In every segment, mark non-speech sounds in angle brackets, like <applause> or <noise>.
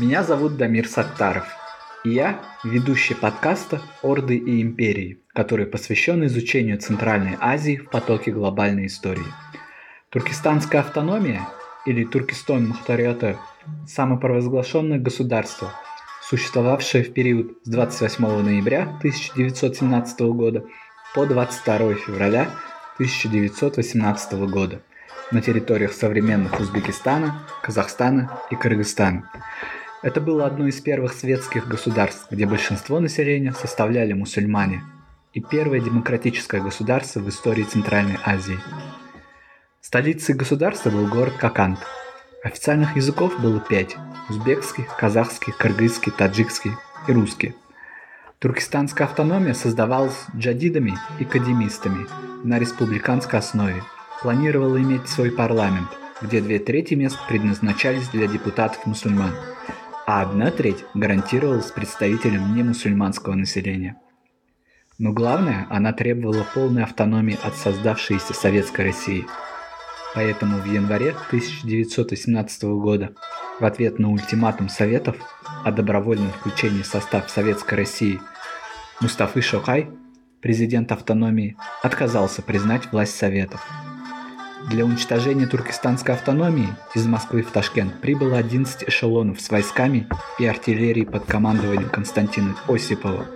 Меня зовут Дамир Саттаров. И я ведущий подкаста «Орды и империи», который посвящен изучению Центральной Азии в потоке глобальной истории. Туркестанская автономия или Туркестан Мухтариата – самопровозглашенное государство, существовавшее в период с 28 ноября 1917 года по 22 февраля 1918 года на территориях современных Узбекистана, Казахстана и Кыргызстана. Это было одно из первых светских государств, где большинство населения составляли мусульмане, и первое демократическое государство в истории Центральной Азии. Столицей государства был город Какант. Официальных языков было пять – узбекский, казахский, кыргызский, таджикский и русский. Туркестанская автономия создавалась джадидами и кадемистами на республиканской основе. Планировала иметь свой парламент, где две трети мест предназначались для депутатов-мусульман, а одна треть гарантировалась представителям немусульманского населения. Но главное, она требовала полной автономии от создавшейся Советской России. Поэтому в январе 1918 года в ответ на ультиматум Советов о добровольном включении в состав Советской России Мустафы Шохай, президент автономии, отказался признать власть Советов. Для уничтожения туркестанской автономии из Москвы в Ташкент прибыло 11 эшелонов с войсками и артиллерией под командованием Константина Осипова.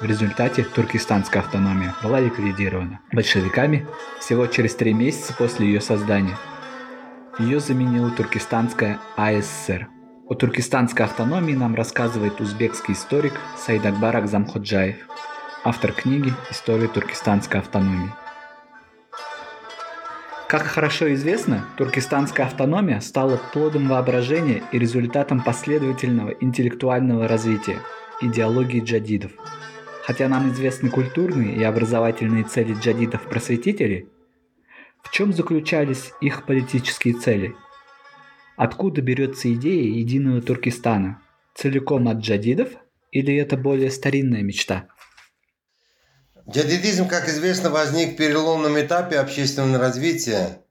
В результате туркестанская автономия была ликвидирована большевиками всего через три месяца после ее создания. Ее заменила туркестанская АССР. О туркестанской автономии нам рассказывает узбекский историк Сайдакбар Акзамходжаев, автор книги «История туркестанской автономии». Как хорошо известно, туркестанская автономия стала плодом воображения и результатом последовательного интеллектуального развития идеологии джадидов. Хотя нам известны культурные и образовательные цели джадидов-просветителей, в чем заключались их политические цели? Откуда берется идея единого Туркестана? Целиком от джадидов или это более старинная мечта? Джадидизм, как известно, возник в переломном этапе общественного развития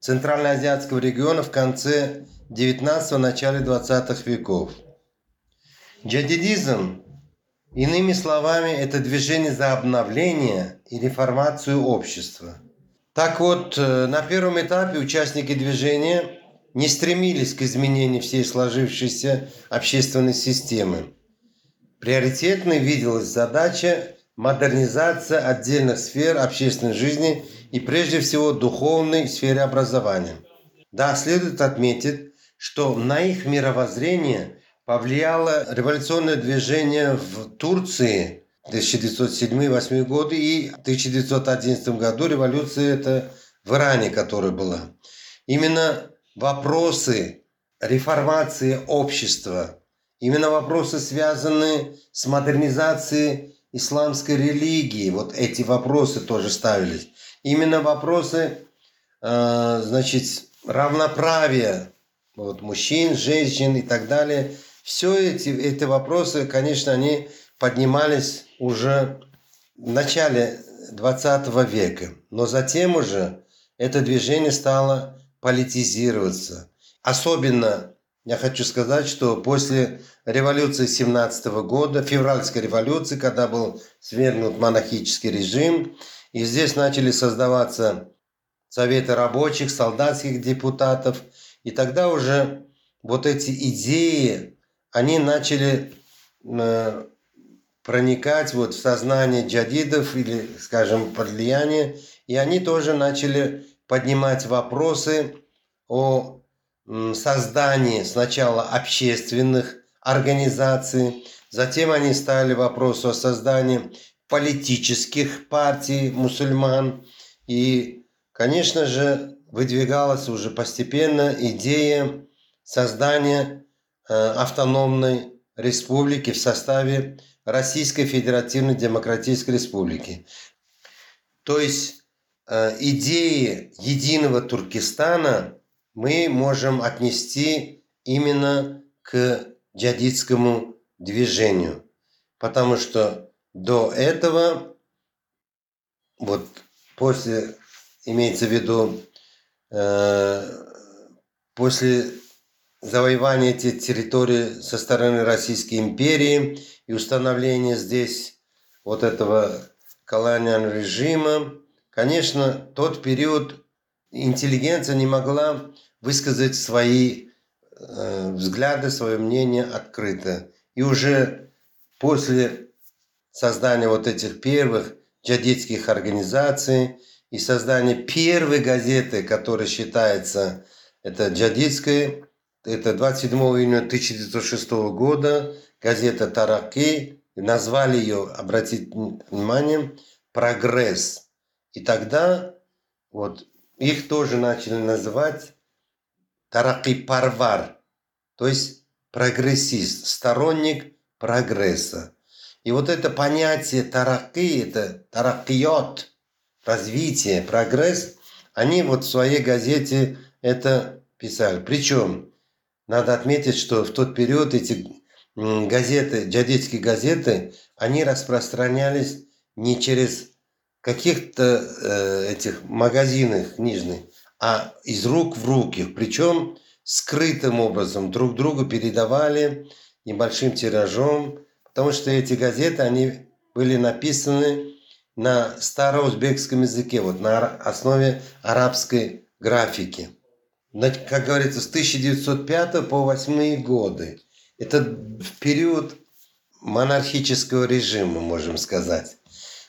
Центральноазиатского региона в конце 19 начале 20 веков. Джадидизм, иными словами, это движение за обновление и реформацию общества. Так вот, э, на первом этапе участники движения не стремились к изменению всей сложившейся общественной системы. Приоритетной виделась задача модернизация отдельных сфер общественной жизни и прежде всего духовной сфере образования. Да, следует отметить, что на их мировоззрение повлияло революционное движение в Турции 1907-1908 годы и в 1911 году революция это в Иране, которая была. Именно вопросы реформации общества, именно вопросы, связанные с модернизацией исламской религии вот эти вопросы тоже ставились. Именно вопросы, э, значит, равноправия вот, мужчин, женщин и так далее. Все эти, эти вопросы, конечно, они поднимались уже в начале 20 века. Но затем уже это движение стало политизироваться. Особенно я хочу сказать, что после революции 17 года, февральской революции, когда был свергнут монархический режим, и здесь начали создаваться советы рабочих, солдатских депутатов, и тогда уже вот эти идеи, они начали э, проникать вот в сознание джадидов или, скажем, под влияние, и они тоже начали поднимать вопросы о создании сначала общественных организаций, затем они стали вопросу о создании политических партий мусульман. И, конечно же, выдвигалась уже постепенно идея создания э, автономной республики в составе Российской Федеративной Демократической Республики. То есть э, идеи единого Туркестана мы можем отнести именно к джадидскому движению. Потому что до этого, вот после, имеется в виду, э, после завоевания этих территорий со стороны Российской империи и установление здесь вот этого колониального режима, конечно, тот период интеллигенция не могла высказать свои э, взгляды, свое мнение открыто. И уже после создания вот этих первых джадитских организаций и создания первой газеты, которая считается это джадитской, это 27 июня 1906 года, газета «Тараки», назвали ее, обратите внимание, «Прогресс». И тогда вот их тоже начали называть Тараки Парвар, то есть прогрессист, сторонник прогресса. И вот это понятие тараки, это таракиот, развитие, прогресс, они вот в своей газете это писали. Причем надо отметить, что в тот период эти газеты, джадитские газеты, они распространялись не через каких-то э, этих магазинах книжных, а из рук в руки. Причем скрытым образом друг другу передавали небольшим тиражом, потому что эти газеты, они были написаны на староузбекском языке, вот на основе арабской графики. Как говорится, с 1905 по 8 годы. Это в период монархического режима, можем сказать.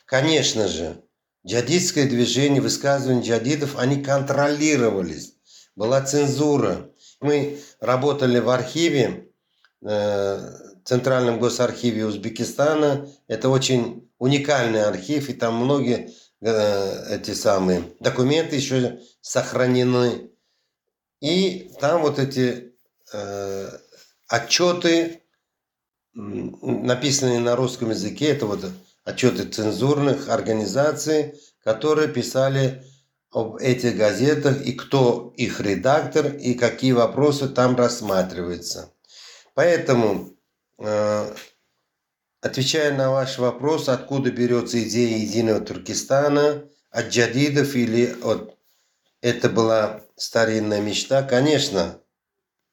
Конечно же, джадидское движение, высказывания джадидов, они контролировались. Была цензура. Мы работали в архиве, э, Центральном госархиве Узбекистана. Это очень уникальный архив, и там многие э, эти самые документы еще сохранены. И там вот эти э, отчеты, написанные на русском языке, это вот отчеты цензурных организаций, которые писали об этих газетах и кто их редактор и какие вопросы там рассматриваются. Поэтому, э, отвечая на ваш вопрос, откуда берется идея единого Туркестана, от джадидов или от... Это была старинная мечта, конечно,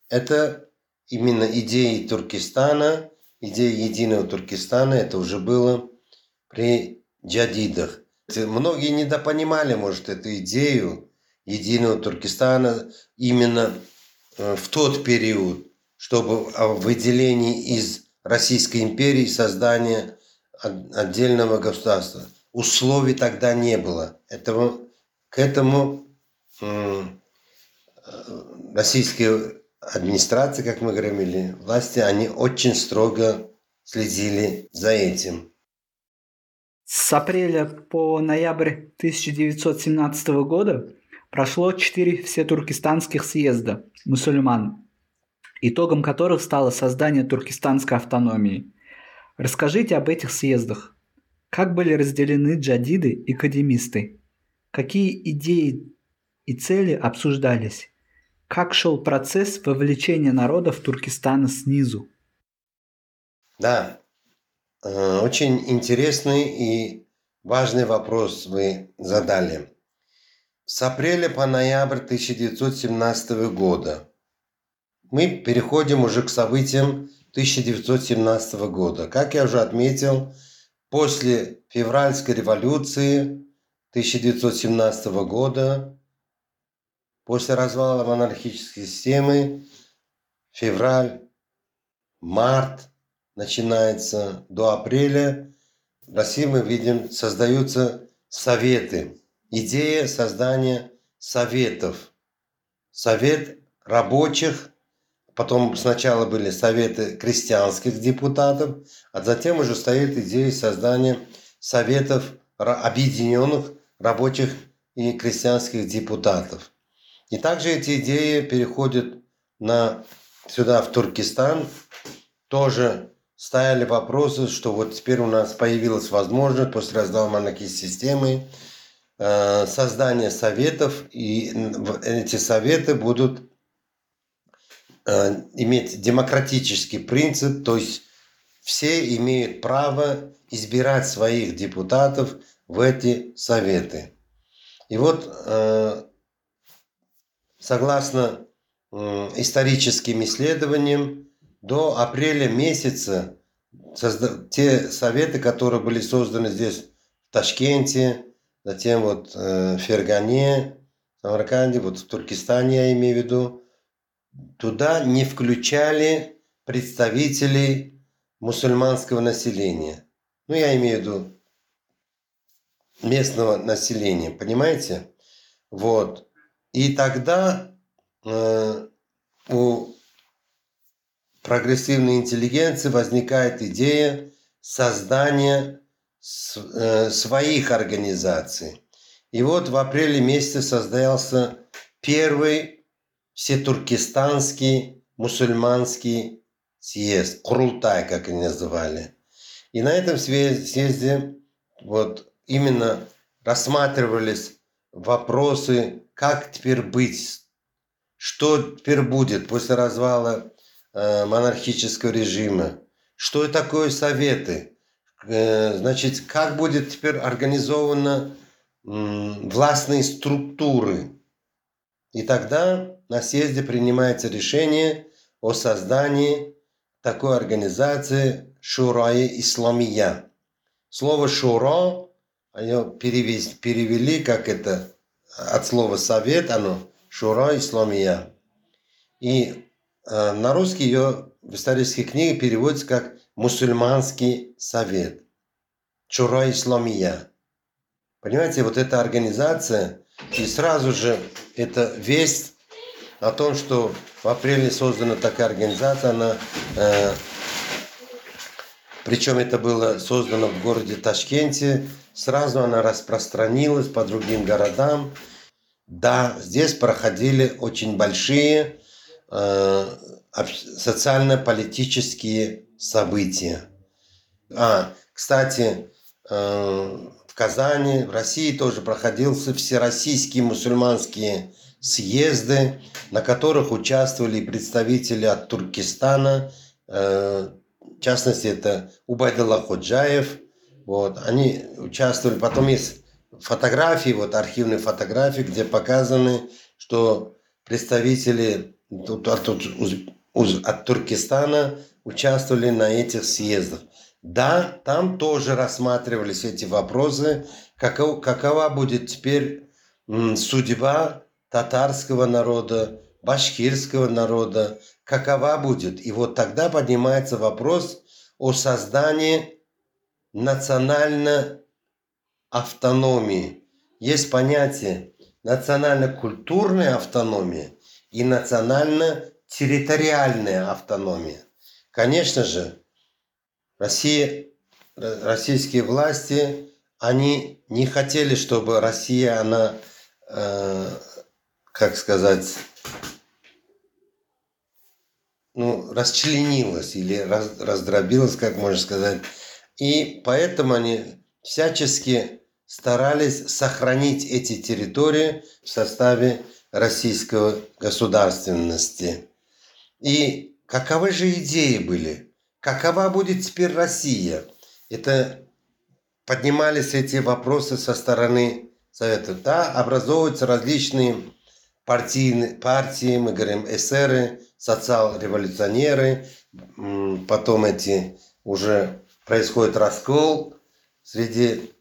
это именно идея Туркестана, идея единого Туркестана, это уже было при джадидах. Многие недопонимали, может, эту идею единого Туркестана именно э, в тот период, чтобы о выделении из Российской империи создания отдельного государства. Условий тогда не было. Этого, к этому э, российские администрации, как мы говорим, или власти, они очень строго следили за этим. С апреля по ноябрь 1917 года прошло четыре всетуркестанских съезда мусульман, итогом которых стало создание туркестанской автономии. Расскажите об этих съездах. Как были разделены джадиды и кадемисты? Какие идеи и цели обсуждались? Как шел процесс вовлечения народов Туркестана снизу? Да, очень интересный и важный вопрос вы задали. С апреля по ноябрь 1917 года мы переходим уже к событиям 1917 года. Как я уже отметил, после февральской революции 1917 года, после развала монархической системы, февраль, март начинается до апреля, в России мы видим, создаются советы. Идея создания советов. Совет рабочих, потом сначала были советы крестьянских депутатов, а затем уже стоит идея создания советов объединенных рабочих и крестьянских депутатов. И также эти идеи переходят на, сюда, в Туркестан, тоже ставили вопросы, что вот теперь у нас появилась возможность после раздела системы э, создания советов, и эти советы будут э, иметь демократический принцип, то есть все имеют право избирать своих депутатов в эти советы. И вот, э, согласно историческим исследованиям до апреля месяца те советы, которые были созданы здесь в Ташкенте, затем вот э, в Фергане, Самарканде, вот в Туркестане я имею в виду, туда не включали представителей мусульманского населения. Ну, я имею в виду местного населения, понимаете? Вот. И тогда э, у прогрессивной интеллигенции возникает идея создания э, своих организаций. И вот в апреле месяце создался первый всетуркестанский мусульманский съезд, Курултай, как они называли. И на этом съезде вот именно рассматривались вопросы, как теперь быть, что теперь будет после развала монархического режима, что такое советы, э, значит, как будет теперь организована э, властные структуры. И тогда на съезде принимается решение о создании такой организации Шурай Исламия. Слово «шура» они перевели, как это от слова совет, оно Шура Исламия. И э, на русский ее в исторических книгах переводится как мусульманский совет. Шура Исламия. Понимаете, вот эта организация, и сразу же эта весть о том, что в апреле создана такая организация, она э, причем это было создано в городе Ташкенте. Сразу она распространилась по другим городам. Да, здесь проходили очень большие э, социально-политические события. А, кстати, э, в Казани, в России тоже проходился всероссийские мусульманские съезды, на которых участвовали представители от Туркестана, э, в частности, это Убайдалла Ходжаев. Вот, они участвовали. Потом есть фотографии, вот архивные фотографии, где показаны, что представители от, от, от Туркестана участвовали на этих съездах. Да, там тоже рассматривались эти вопросы, каков, какова будет теперь судьба татарского народа, башкирского народа, какова будет. И вот тогда поднимается вопрос о создании национальной автономии. Есть понятие национально-культурная автономия и национально-территориальная автономия. Конечно же, Россия, российские власти, они не хотели, чтобы Россия, она, э, как сказать, ну, расчленилась или раз, раздробилась, как можно сказать. И поэтому они всячески старались сохранить эти территории в составе российской государственности. И каковы же идеи были? Какова будет теперь Россия? Это поднимались эти вопросы со стороны Совета. Да, образовываются различные партийные, партии, мы говорим эсеры, социал-революционеры, потом эти уже происходит раскол среди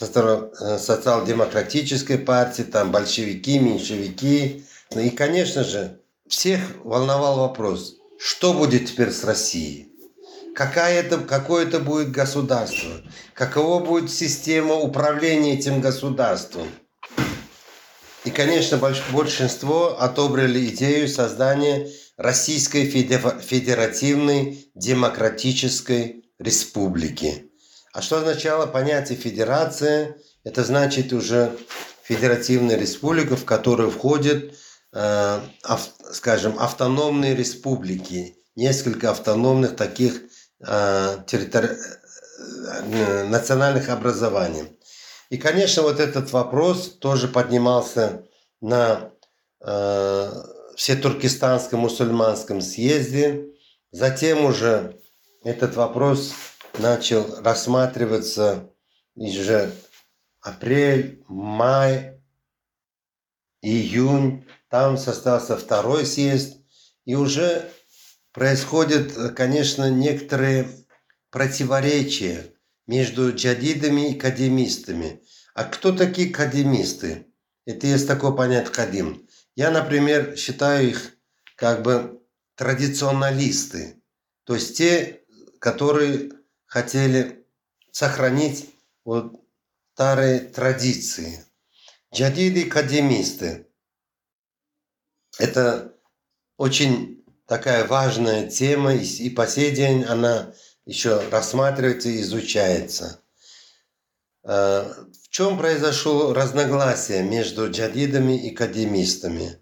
э, социал-демократической партии, там большевики, меньшевики. Ну и, конечно же, всех волновал вопрос, что будет теперь с Россией? Какая это, какое это будет государство? Какова будет система управления этим государством? И, конечно, большинство отобрали идею создания Российской Федеративной Демократической Республики. А что означало понятие федерация? Это значит уже федеративная республика, в которую входят, э, ав, скажем, автономные республики, несколько автономных таких э, территори... э, национальных образований. И, конечно, вот этот вопрос тоже поднимался на э, Всетуркестанском мусульманском съезде. Затем уже этот вопрос начал рассматриваться уже апрель, май, июнь там состоялся второй съезд, и уже происходят, конечно, некоторые противоречия между джадидами и кадимистами. А кто такие кадимисты? Это есть такое понятие кадим. Я, например, считаю их как бы традиционалисты. То есть те, которые хотели сохранить вот старые традиции. Джадиды и кадимисты. Это очень такая важная тема, и по сей день она еще рассматривается и изучается. Э, в чем произошло разногласие между джадидами и кадимистами?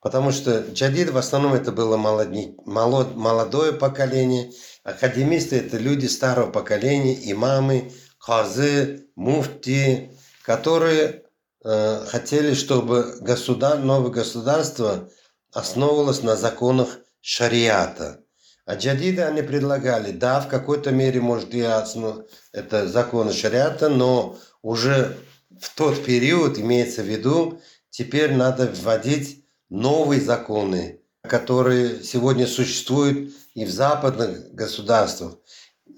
Потому что джадид в основном это было молодое поколение, а кадимисты это люди старого поколения, имамы, хазы, муфти, которые э, хотели, чтобы государ, новое государство основывалось на законах шариата. А джадиды они предлагали, да, в какой-то мере, может, и основ... это законы шариата, но уже в тот период, имеется в виду, теперь надо вводить новые законы, которые сегодня существуют и в западных государствах.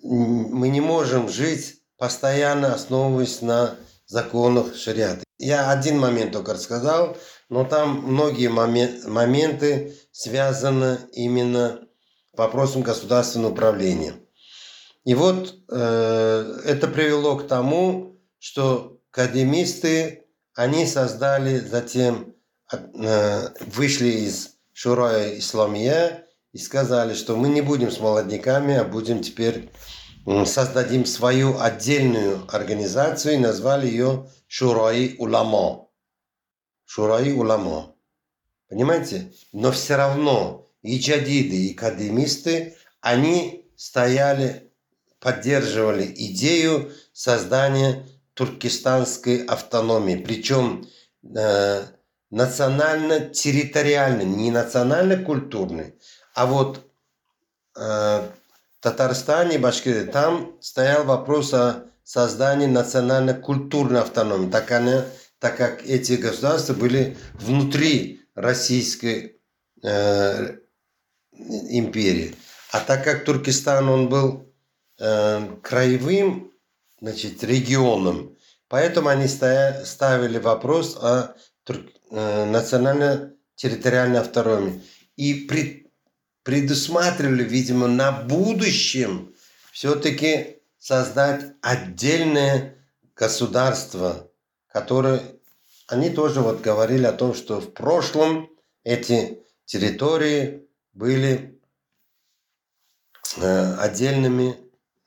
Мы не можем жить постоянно основываясь на законах шариата. Я один момент только рассказал, но там многие моменты связаны именно с вопросом государственного управления. И вот э, это привело к тому, что академисты, они создали затем, э, вышли из Шурая Исламия и сказали, что мы не будем с молодняками, а будем теперь создадим свою отдельную организацию и назвали ее Шураи Уламо. Шураи Уламо. Понимаете? Но все равно и джадиды, и академисты, они стояли, поддерживали идею создания туркестанской автономии. Причем э, национально-территориальной, не национально-культурной, а вот э, Татарстане и Башкирии, там стоял вопрос о создании национально-культурной автономии, так, она, так как эти государства были внутри Российской э, империи. А так как Туркестан он был э, краевым значит, регионом, поэтому они стоя, ставили вопрос о э, национально-территориальной автономии. И при предусматривали, видимо, на будущем все-таки создать отдельное государство, которое они тоже вот говорили о том, что в прошлом эти территории были э, отдельными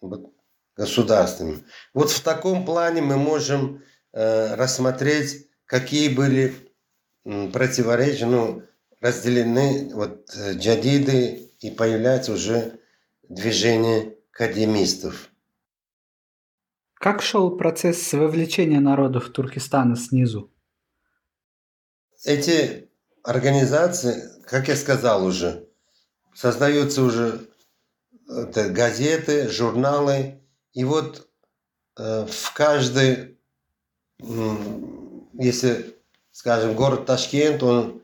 вот, государствами. Вот в таком плане мы можем э, рассмотреть, какие были противоречия, ну, разделены вот э, джадиды и появляется уже движение академистов. Как шел процесс вовлечения народов Туркестана снизу? Эти организации, как я сказал уже, создаются уже газеты, журналы. И вот э, в каждый, если, скажем, город Ташкент, он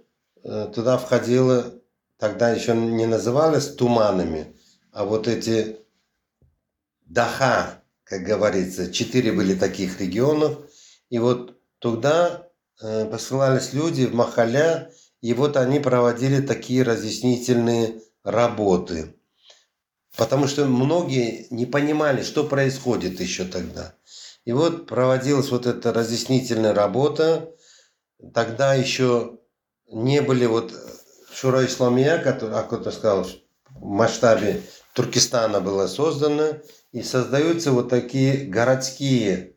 туда входило, тогда еще не называлось туманами, а вот эти Даха, как говорится, четыре были таких регионов, и вот туда э, посылались люди в Махаля, и вот они проводили такие разъяснительные работы. Потому что многие не понимали, что происходит еще тогда. И вот проводилась вот эта разъяснительная работа. Тогда еще не были вот Шура Исламия, который, а кто-то сказал, в масштабе Туркестана было создано, и создаются вот такие городские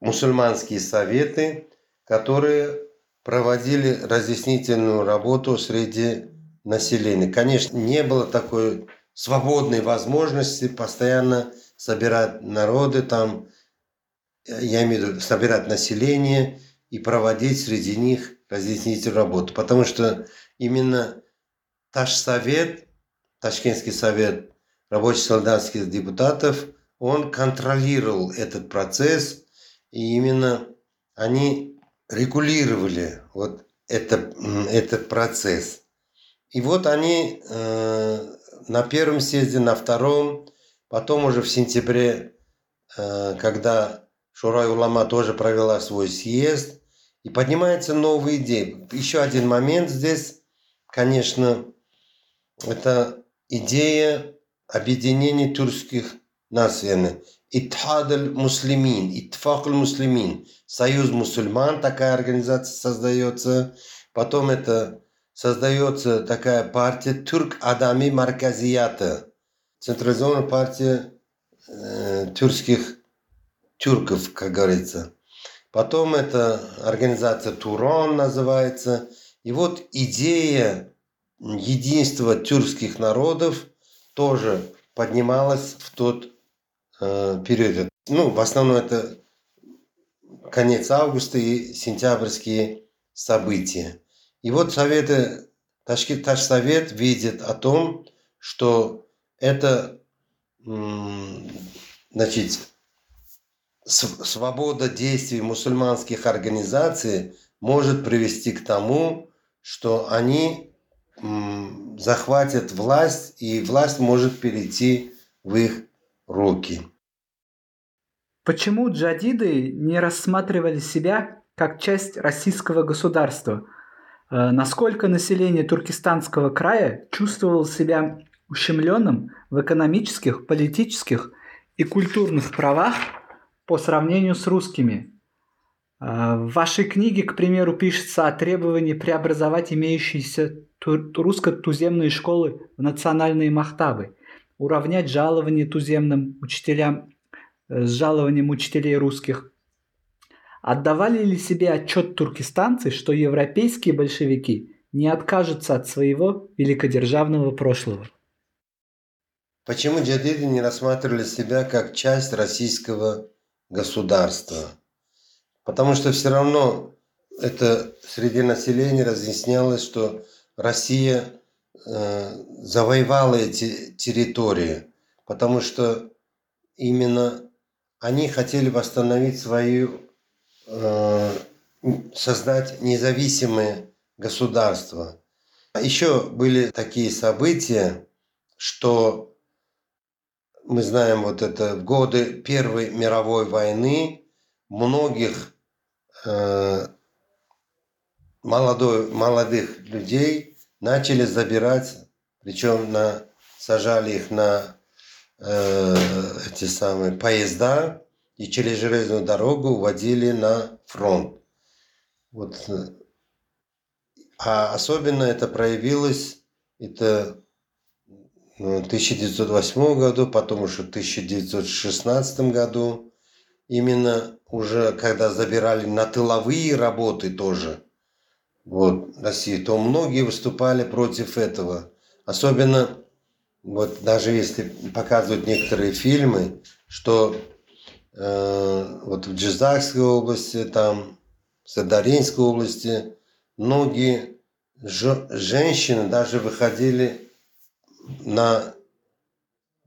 мусульманские советы, которые проводили разъяснительную работу среди населения. Конечно, не было такой свободной возможности постоянно собирать народы там, я имею в виду собирать население и проводить среди них разъяснительную работу. Потому что именно Ташсовет, Ташкентский совет рабочих солдатских депутатов, он контролировал этот процесс, и именно они регулировали вот это, этот процесс. И вот они э, на первом съезде, на втором, потом уже в сентябре, э, когда Шурай Улама тоже провела свой съезд, и поднимаются новые идеи. Еще один момент здесь, конечно, это идея объединения тюркских наций. Итхад муслимин, Итфак муслимин, Союз мусульман, такая организация создается. Потом это создается такая партия Турк Адами Марказията, централизованная партия э, тюркских тюрков, как говорится. Потом это организация Турон называется. И вот идея единства тюркских народов тоже поднималась в тот э, период. Ну, в основном это конец августа и сентябрьские события. И вот советы, Ташкент Совет видит о том, что это значит, свобода действий мусульманских организаций может привести к тому, что они захватят власть, и власть может перейти в их руки. Почему джадиды не рассматривали себя как часть российского государства? Э, насколько население Туркестанского края чувствовало себя ущемленным в экономических, политических и культурных правах по сравнению с русскими. А, в вашей книге, к примеру, пишется о требовании преобразовать имеющиеся русско-туземные школы в национальные махтабы, уравнять жалование туземным учителям э, с жалованием учителей русских. Отдавали ли себе отчет туркестанцы, что европейские большевики не откажутся от своего великодержавного прошлого? Почему джадиды не рассматривали себя как часть российского государства. Потому что все равно это среди населения разъяснялось, что Россия э, завоевала эти территории, потому что именно они хотели восстановить свою, э, создать независимое государство. Еще были такие события, что мы знаем вот это в годы Первой мировой войны многих э, молодой, молодых людей начали забирать, причем на, сажали их на э, эти самые поезда и через железную дорогу уводили на фронт. Вот. А особенно это проявилось, это 1908 году, потом уже в 1916 году. Именно уже когда забирали на тыловые работы тоже, вот, России, то многие выступали против этого. Особенно, вот даже если показывают некоторые фильмы, что э, вот в Джизакской области, там, в Садаринской области, многие женщины даже выходили на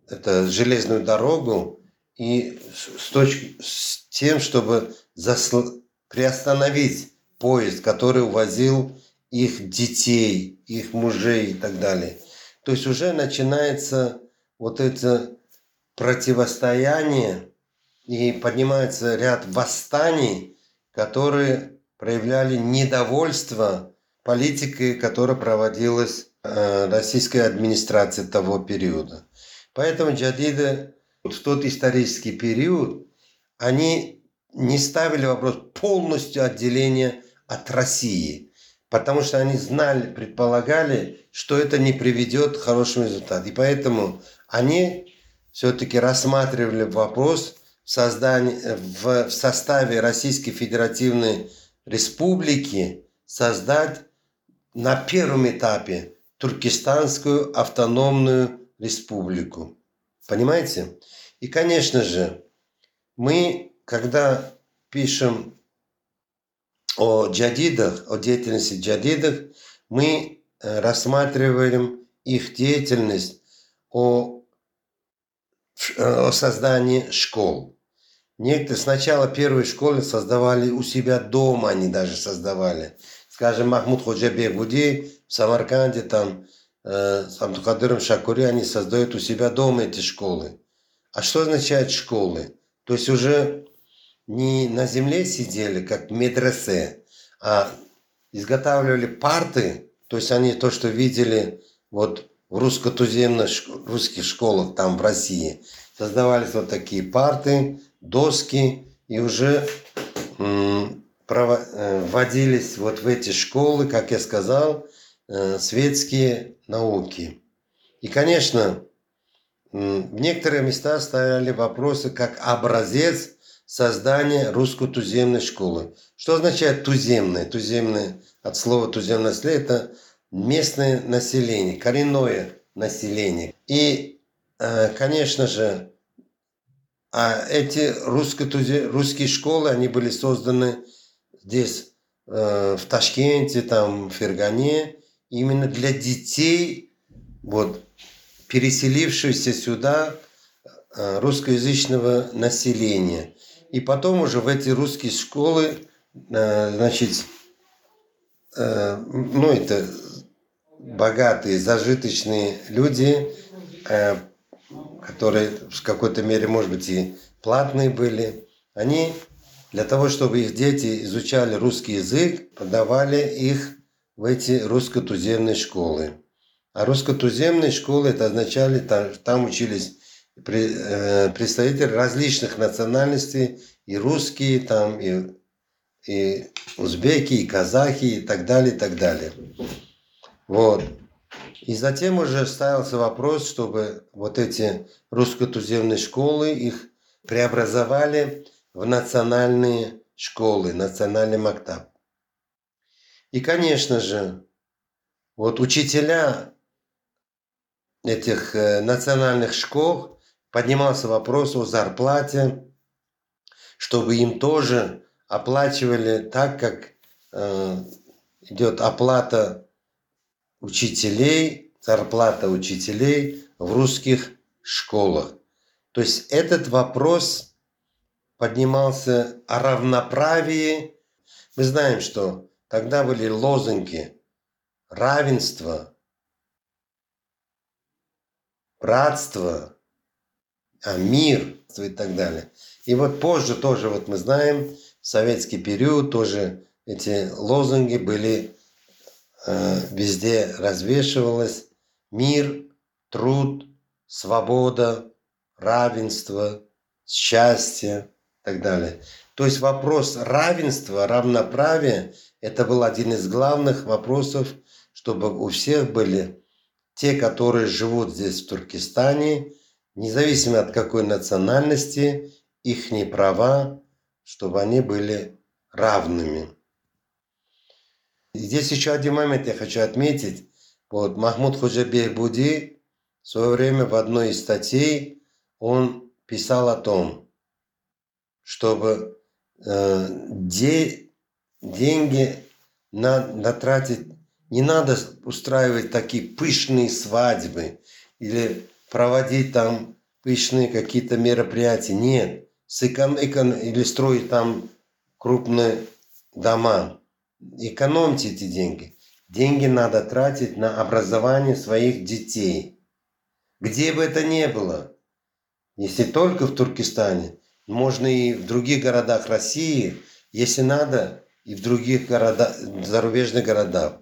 это, железную дорогу и с, точки, с тем, чтобы засл... приостановить поезд, который увозил их детей, их мужей и так далее. То есть уже начинается вот это противостояние и поднимается ряд восстаний, которые проявляли недовольство политикой, которая проводилась российской администрации того периода. Поэтому джадиды в тот исторический период, они не ставили вопрос полностью отделения от России, потому что они знали, предполагали, что это не приведет к хорошему результату. И поэтому они все-таки рассматривали вопрос в, в составе Российской Федеративной Республики создать на первом этапе Туркестанскую автономную республику. Понимаете? И, конечно же, мы, когда пишем о джадидах, о деятельности джадидов, мы э, рассматриваем их деятельность о, э, о создании школ. Некоторые сначала первые школы создавали у себя дома, они даже создавали скажем, Махмуд Ходжабек в Самарканде, там, э, с Абдукадыром Шакури, они создают у себя дома эти школы. А что означает школы? То есть уже не на земле сидели, как медресе, а изготавливали парты, то есть они то, что видели вот в русско-туземных русских школах там в России, создавались вот такие парты, доски, и уже Э, вводились вот в эти школы, как я сказал, э, светские науки. И, конечно, в некоторые места ставили вопросы как образец создания русской туземной школы. Что означает туземное? Туземное от слова туземное это местное население, коренное население. И, э, конечно же, а эти русские школы, они были созданы здесь, э, в Ташкенте, там, в Фергане, именно для детей, вот, переселившихся сюда э, русскоязычного населения. И потом уже в эти русские школы, э, значит, э, ну, это богатые, зажиточные люди, которые в какой-то мере, может быть, и платные были, они для того, чтобы их дети изучали русский язык, подавали их в эти русско-туземные школы. А русско-туземные школы, это означали, там, там учились э, представители различных национальностей, и русские, там, и, и узбеки, и казахи, и так далее, и так далее. Вот. И затем уже ставился вопрос, чтобы вот эти русско-туземные школы, их преобразовали в национальные школы, национальный мактаб. И, конечно же, вот учителя этих э, национальных школ поднимался вопрос о зарплате, чтобы им тоже оплачивали так, как э, идет оплата учителей, зарплата учителей в русских школах. То есть этот вопрос – поднимался о равноправии. Мы знаем, что тогда были лозунги равенства, братство, а мир и так далее. И вот позже тоже, вот мы знаем, в советский период тоже эти лозунги были э, везде развешивалось. Мир, труд, свобода, равенство, счастье и так далее. То есть вопрос равенства, равноправия, это был один из главных вопросов, чтобы у всех были те, которые живут здесь в Туркестане, независимо от какой национальности, их права, чтобы они были равными. И здесь еще один момент я хочу отметить. Вот Махмуд Худжабек Буди в свое время в одной из статей он писал о том, чтобы э, деньги надо тратить, не надо устраивать такие пышные свадьбы или проводить там пышные какие-то мероприятия. Нет, сэкон, эко, или строить там крупные дома. Экономьте эти деньги. Деньги надо тратить на образование своих детей. Где бы это ни было. Если только в Туркестане, можно и в других городах России, если надо, и в других городах, зарубежных городах.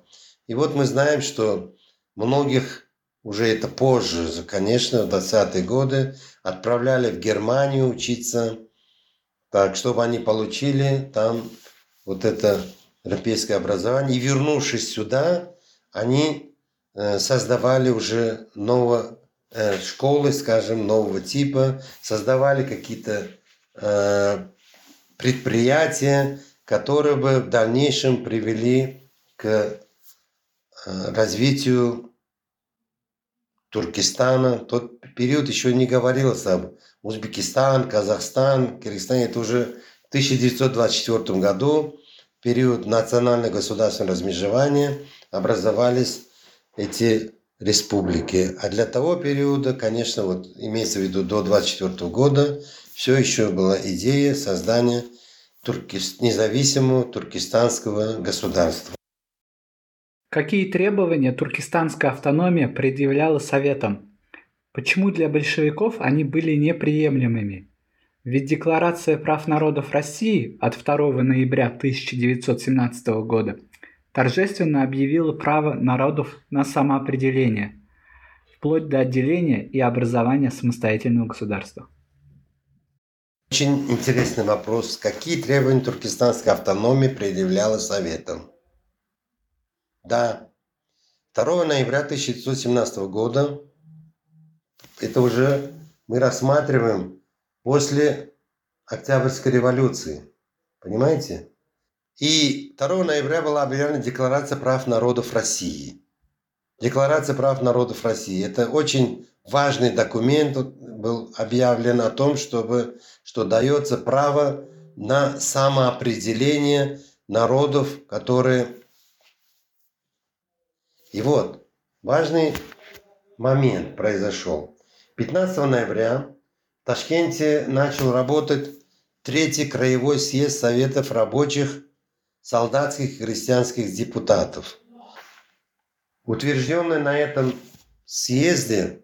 И вот мы знаем, что многих уже это позже, конечно, в 20-е годы, отправляли в Германию учиться, так, чтобы они получили там вот это европейское образование. И вернувшись сюда, они э, создавали уже новые э, школы, скажем, нового типа, создавали какие-то Э, предприятия, которые бы в дальнейшем привели к э, развитию Туркестана. Тот период еще не говорилось об Узбекистан, Казахстан, Киргизстан. Это уже в 1924 году, период национального государственного размежевания, образовались эти республики. А для того периода, конечно, вот имеется в виду до 24 года, все еще была идея создания независимого туркестанского государства. Какие требования туркестанская автономия предъявляла Советам? Почему для большевиков они были неприемлемыми? Ведь Декларация прав народов России от 2 ноября 1917 года торжественно объявила право народов на самоопределение, вплоть до отделения и образования самостоятельного государства. Очень интересный вопрос. Какие требования туркестанской автономии предъявляла Советам? Да, 2 ноября 1917 года, это уже мы рассматриваем после Октябрьской революции. Понимаете? И 2 ноября была объявлена Декларация прав народов России. Декларация прав народов России. Это очень важный документ был объявлен о том, чтобы, что дается право на самоопределение народов, которые и вот, важный момент произошел. 15 ноября в Ташкенте начал работать Третий краевой съезд Советов рабочих, солдатских и крестьянских депутатов. Утвержденная на этом съезде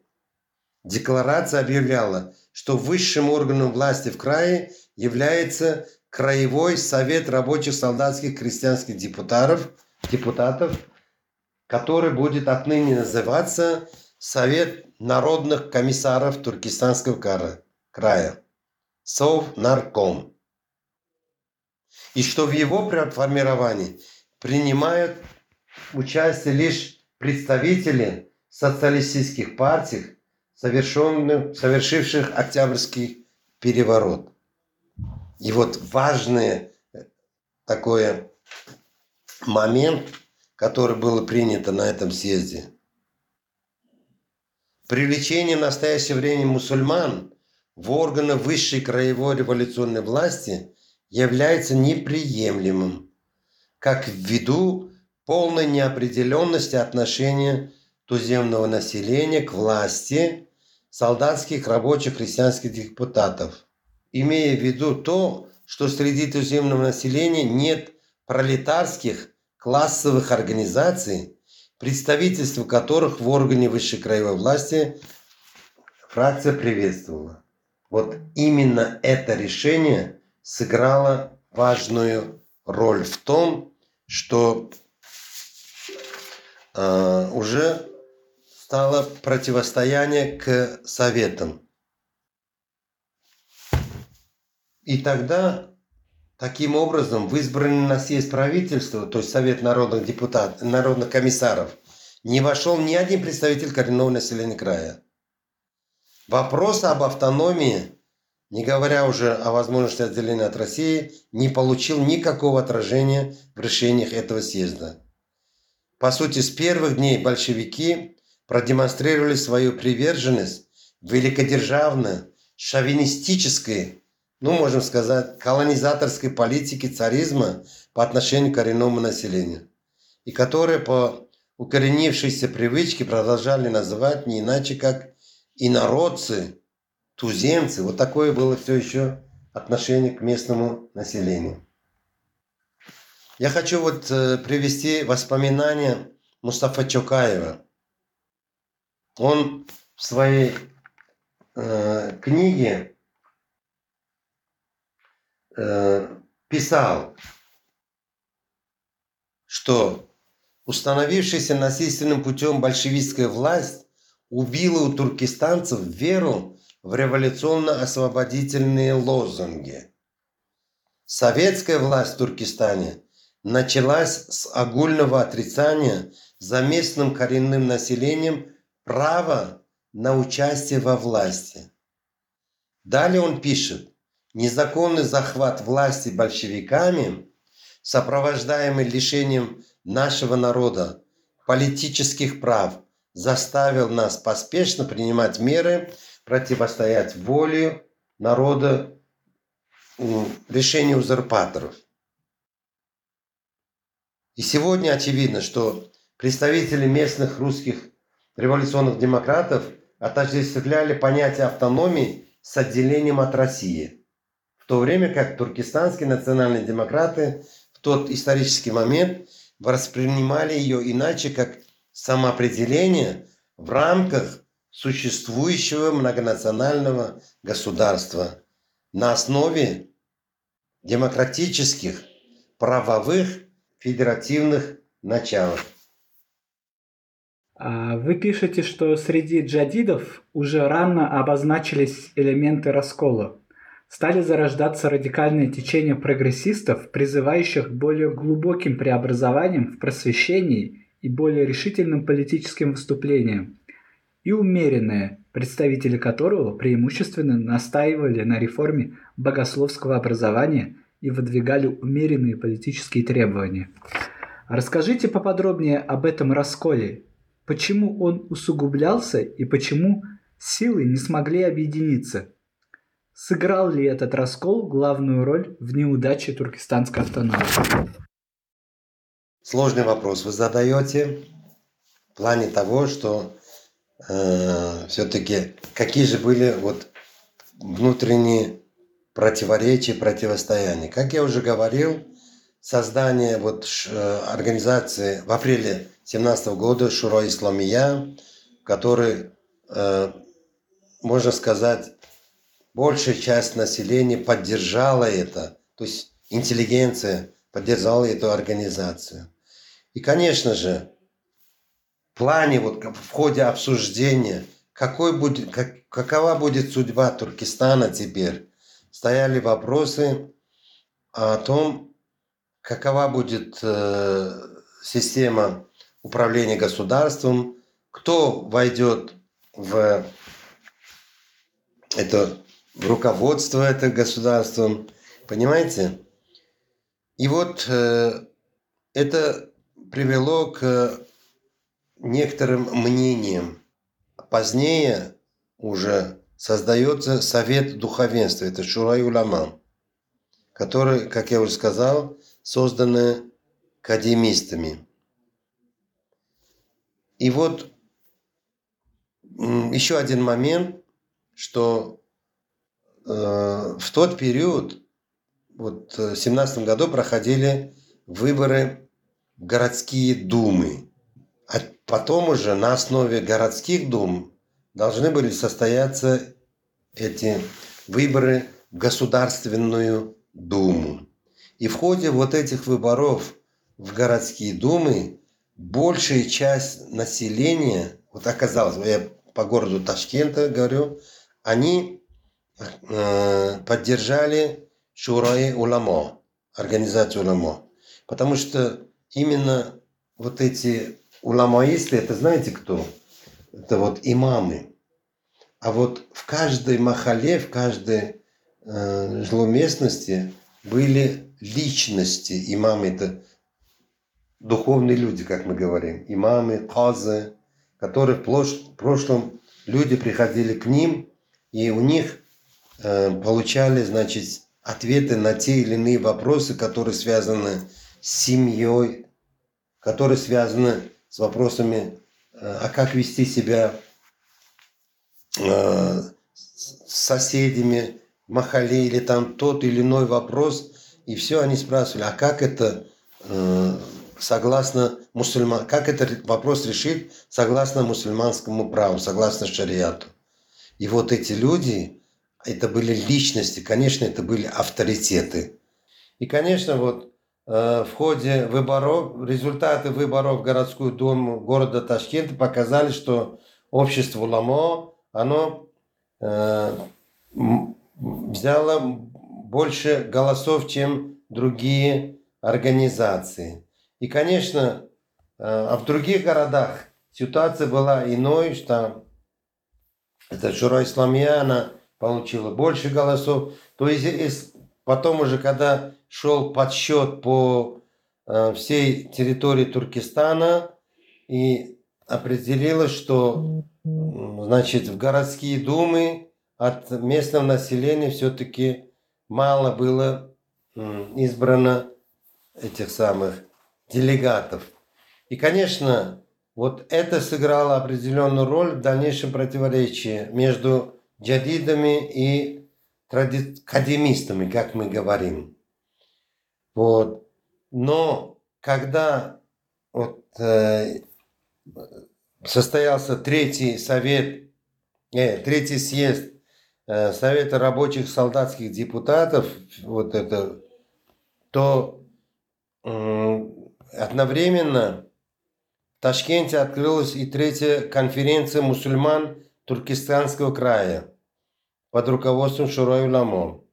декларация объявляла, что высшим органом власти в крае является Краевой совет рабочих, солдатских, крестьянских депутатов, депутатов – который будет отныне называться Совет народных комиссаров Туркестанского края, Совнарком. И что в его формировании принимают участие лишь представители социалистических партий, совершивших Октябрьский переворот. И вот важный такой момент – которое было принято на этом съезде. Привлечение в настоящее время мусульман в органы высшей краевой революционной власти является неприемлемым, как ввиду полной неопределенности отношения туземного населения к власти солдатских, рабочих, крестьянских депутатов, имея в виду то, что среди туземного населения нет пролетарских классовых организаций, представительство которых в органе высшей краевой власти фракция приветствовала. Вот именно это решение сыграло важную роль в том, что э, уже стало противостояние к советам. И тогда Таким образом, в избранное на съезд правительства, то есть Совет народных депутатов, народных комиссаров, не вошел ни один представитель коренного населения края. Вопрос об автономии, не говоря уже о возможности отделения от России, не получил никакого отражения в решениях этого съезда. По сути, с первых дней большевики продемонстрировали свою приверженность великодержавной, шовинистической ну, можем сказать, колонизаторской политики царизма по отношению к коренному населению, и которые по укоренившейся привычке продолжали называть не иначе, как инородцы, туземцы. Вот такое было все еще отношение к местному населению. Я хочу вот э, привести воспоминания Мустафа Чокаева. Он в своей э, книге Э, писал, что установившаяся насильственным путем большевистская власть убила у туркестанцев веру в революционно-освободительные лозунги. Советская власть в Туркестане началась с огульного отрицания за местным коренным населением права на участие во власти. Далее он пишет, незаконный захват власти большевиками, сопровождаемый лишением нашего народа политических прав, заставил нас поспешно принимать меры, противостоять воле народа решению узурпаторов. И сегодня очевидно, что представители местных русских революционных демократов отождествляли понятие автономии с отделением от России – в то время как туркестанские национальные демократы в тот исторический момент воспринимали ее иначе, как самоопределение в рамках существующего многонационального государства на основе демократических, правовых, федеративных началов. А вы пишете, что среди джадидов уже рано обозначились элементы раскола. Стали зарождаться радикальные течения прогрессистов, призывающих к более глубоким преобразованиям в просвещении и более решительным политическим выступлениям, и умеренные, представители которого преимущественно настаивали на реформе богословского образования и выдвигали умеренные политические требования. Расскажите поподробнее об этом расколе почему он усугублялся и почему силы не смогли объединиться. Сыграл ли этот раскол главную роль в неудаче туркестанской автономии? Сложный вопрос вы задаете в плане того, что э, все-таки какие же были вот внутренние противоречия, противостояния. Как я уже говорил, создание вот э, организации в апреле 2017 года Шуро Исламия, который, э, можно сказать, большая часть населения поддержала это, то есть интеллигенция поддержала эту организацию. И, конечно же, в плане, вот в ходе обсуждения, какой будет, как, какова будет судьба Туркестана теперь, стояли вопросы о том, какова будет э, система управления государством, кто войдет в это в руководство это государством, понимаете? И вот э, это привело к некоторым мнениям. Позднее уже создается Совет Духовенства, это Шурай Улама, который, как я уже сказал, созданы академистами. И вот еще один момент, что э, в тот период, вот в 17 году проходили выборы в городские думы. А потом уже на основе городских дум должны были состояться эти выборы в Государственную Думу. И в ходе вот этих выборов в городские думы большая часть населения, вот оказалось, я по городу Ташкента говорю, они э, поддержали Шураи Уламо, организацию Уламо. Потому что именно вот эти уламаисты, это знаете кто? Это вот имамы. А вот в каждой махале, в каждой э, жилой были личности. Имамы это духовные люди, как мы говорим, имамы, казы, которые в прошлом люди приходили к ним, и у них э, получали, значит, ответы на те или иные вопросы, которые связаны с семьей, которые связаны с вопросами, э, а как вести себя э, с соседями, махале или там тот или иной вопрос, и все они спрашивали, а как это э, согласно мусульман, как этот вопрос решить согласно мусульманскому праву, согласно шариату. И вот эти люди, это были личности, конечно, это были авторитеты. И, конечно, вот э, в ходе выборов, результаты выборов в городскую думу города Ташкента показали, что общество Уламо, оно э, взяло больше голосов, чем другие организации. И, конечно, э, а в других городах ситуация была иной, что это Шура Исламия, она получила больше голосов. То есть потом уже, когда шел подсчет по э, всей территории Туркестана, и определилось, что значит, в городские думы от местного населения все-таки мало было избрано этих самых делегатов. И, конечно, вот это сыграло определенную роль в дальнейшем противоречии между джадидами и академистами, как мы говорим. Вот. Но когда вот, э, состоялся третий совет, э, третий съезд э, Совета рабочих солдатских депутатов, вот это, то одновременно в Ташкенте открылась и третья конференция мусульман Туркестанского края под руководством Шурой Ламо.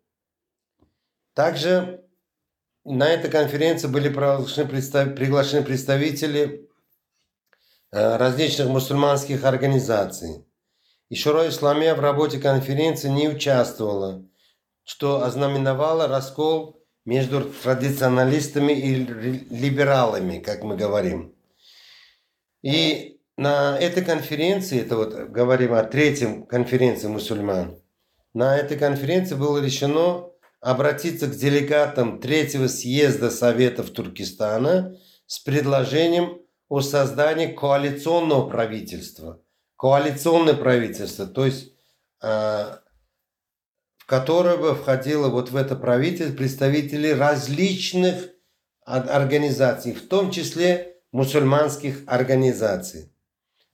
Также на этой конференции были приглашены представители э, различных мусульманских организаций. И Шура Исламия в работе конференции не участвовала, что ознаменовало раскол между традиционалистами и либералами, как мы говорим. И на этой конференции, это вот говорим о третьем конференции мусульман, на этой конференции было решено обратиться к делегатам третьего съезда Советов Туркестана с предложением о создании коалиционного правительства. Коалиционное правительство, то есть в которое бы входило вот в это правительство представители различных организаций, в том числе мусульманских организаций.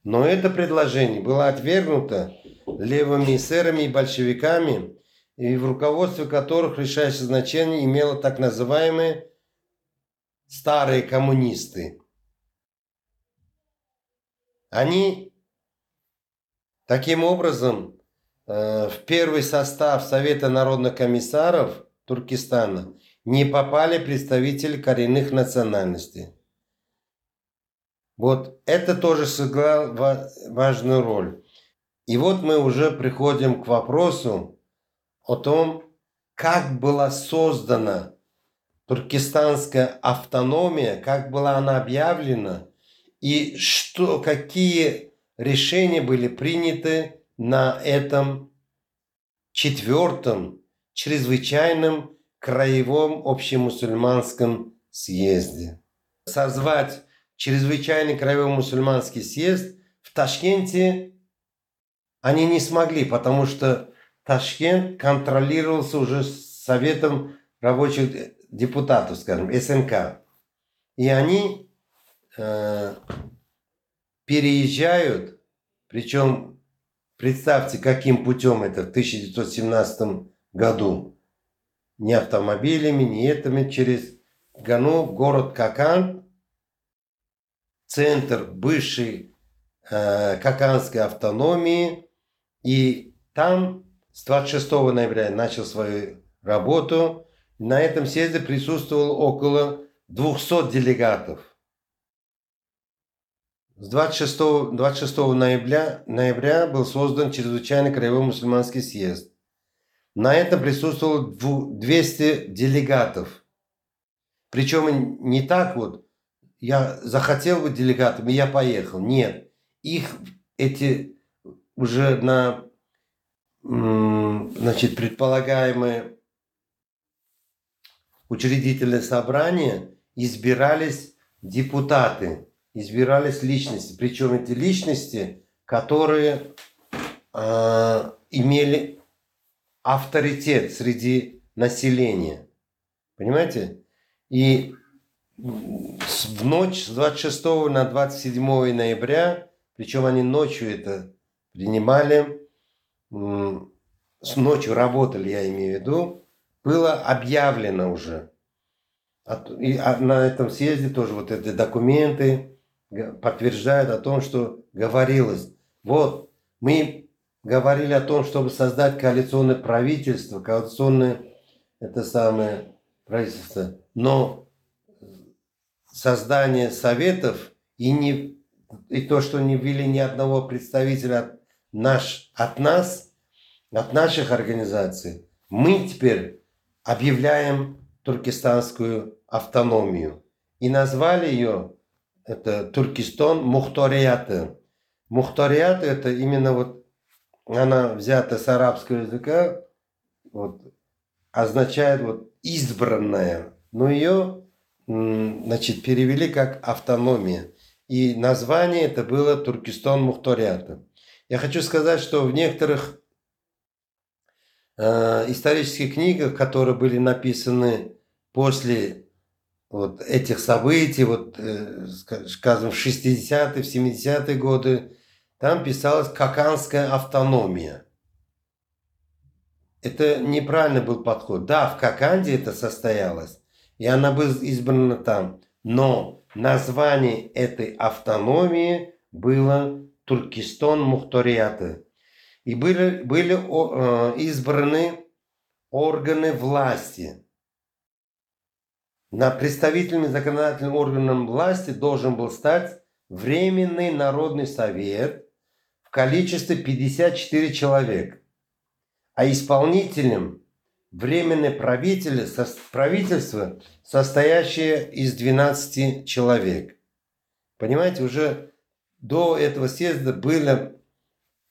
Но это предложение было отвергнуто левыми эсерами и большевиками, и в руководстве которых решающее значение имело так называемые старые коммунисты. Они таким образом в первый состав Совета народных комиссаров Туркестана не попали представители коренных национальностей. Вот это тоже сыграло важную роль. И вот мы уже приходим к вопросу о том, как была создана туркестанская автономия, как была она объявлена и что, какие решения были приняты на этом четвертом чрезвычайном краевом общемусульманском съезде. Созвать чрезвычайный краевой мусульманский съезд в Ташкенте они не смогли, потому что Ташкент контролировался уже Советом рабочих депутатов, скажем, СНК. И они э, переезжают, причем представьте, каким путем это в 1917 году. Не автомобилями, не этими, через Гану, город Какан, центр бывшей э, Каканской автономии, и там с 26 ноября начал свою работу. На этом съезде присутствовало около 200 делегатов. С 26, 26 ноября, ноября был создан чрезвычайный краевой мусульманский съезд. На этом присутствовало 200 делегатов. Причем не так вот, я захотел быть делегатом, и я поехал. Нет, их эти уже на значит, предполагаемые учредительное собрание избирались депутаты, избирались личности. Причем эти личности, которые э, имели авторитет среди населения. Понимаете? И в ночь с 26 на 27 ноября, причем они ночью это принимали, с ночью работали, я имею в виду, было объявлено уже. И а на этом съезде тоже вот эти документы подтверждают о том, что говорилось. Вот, мы говорили о том, чтобы создать коалиционное правительство, коалиционное это самое правительство, но создание советов и, не, и то, что не ввели ни одного представителя от, наш, от нас, от наших организаций, мы теперь объявляем туркестанскую автономию. И назвали ее это Туркестан Мухторията. Мухторията это именно вот она взята с арабского языка, вот, означает вот избранная. Но ее значит, перевели как автономия. И название это было Туркестан Мухторията. Я хочу сказать, что в некоторых э, исторических книгах, которые были написаны после вот этих событий, вот, э, скажем, в 60-е, в 70-е годы, там писалась Каканская автономия. Это неправильный был подход. Да, в Каканде это состоялось, и она была избрана там. Но название этой автономии было Туркестан Мухториаты. И были, были э, избраны органы власти. На представительным законодательным органом власти должен был стать Временный Народный Совет в количестве 54 человек, а исполнителем Временное правительство, правительство, состоящее из 12 человек. Понимаете, уже до этого съезда были,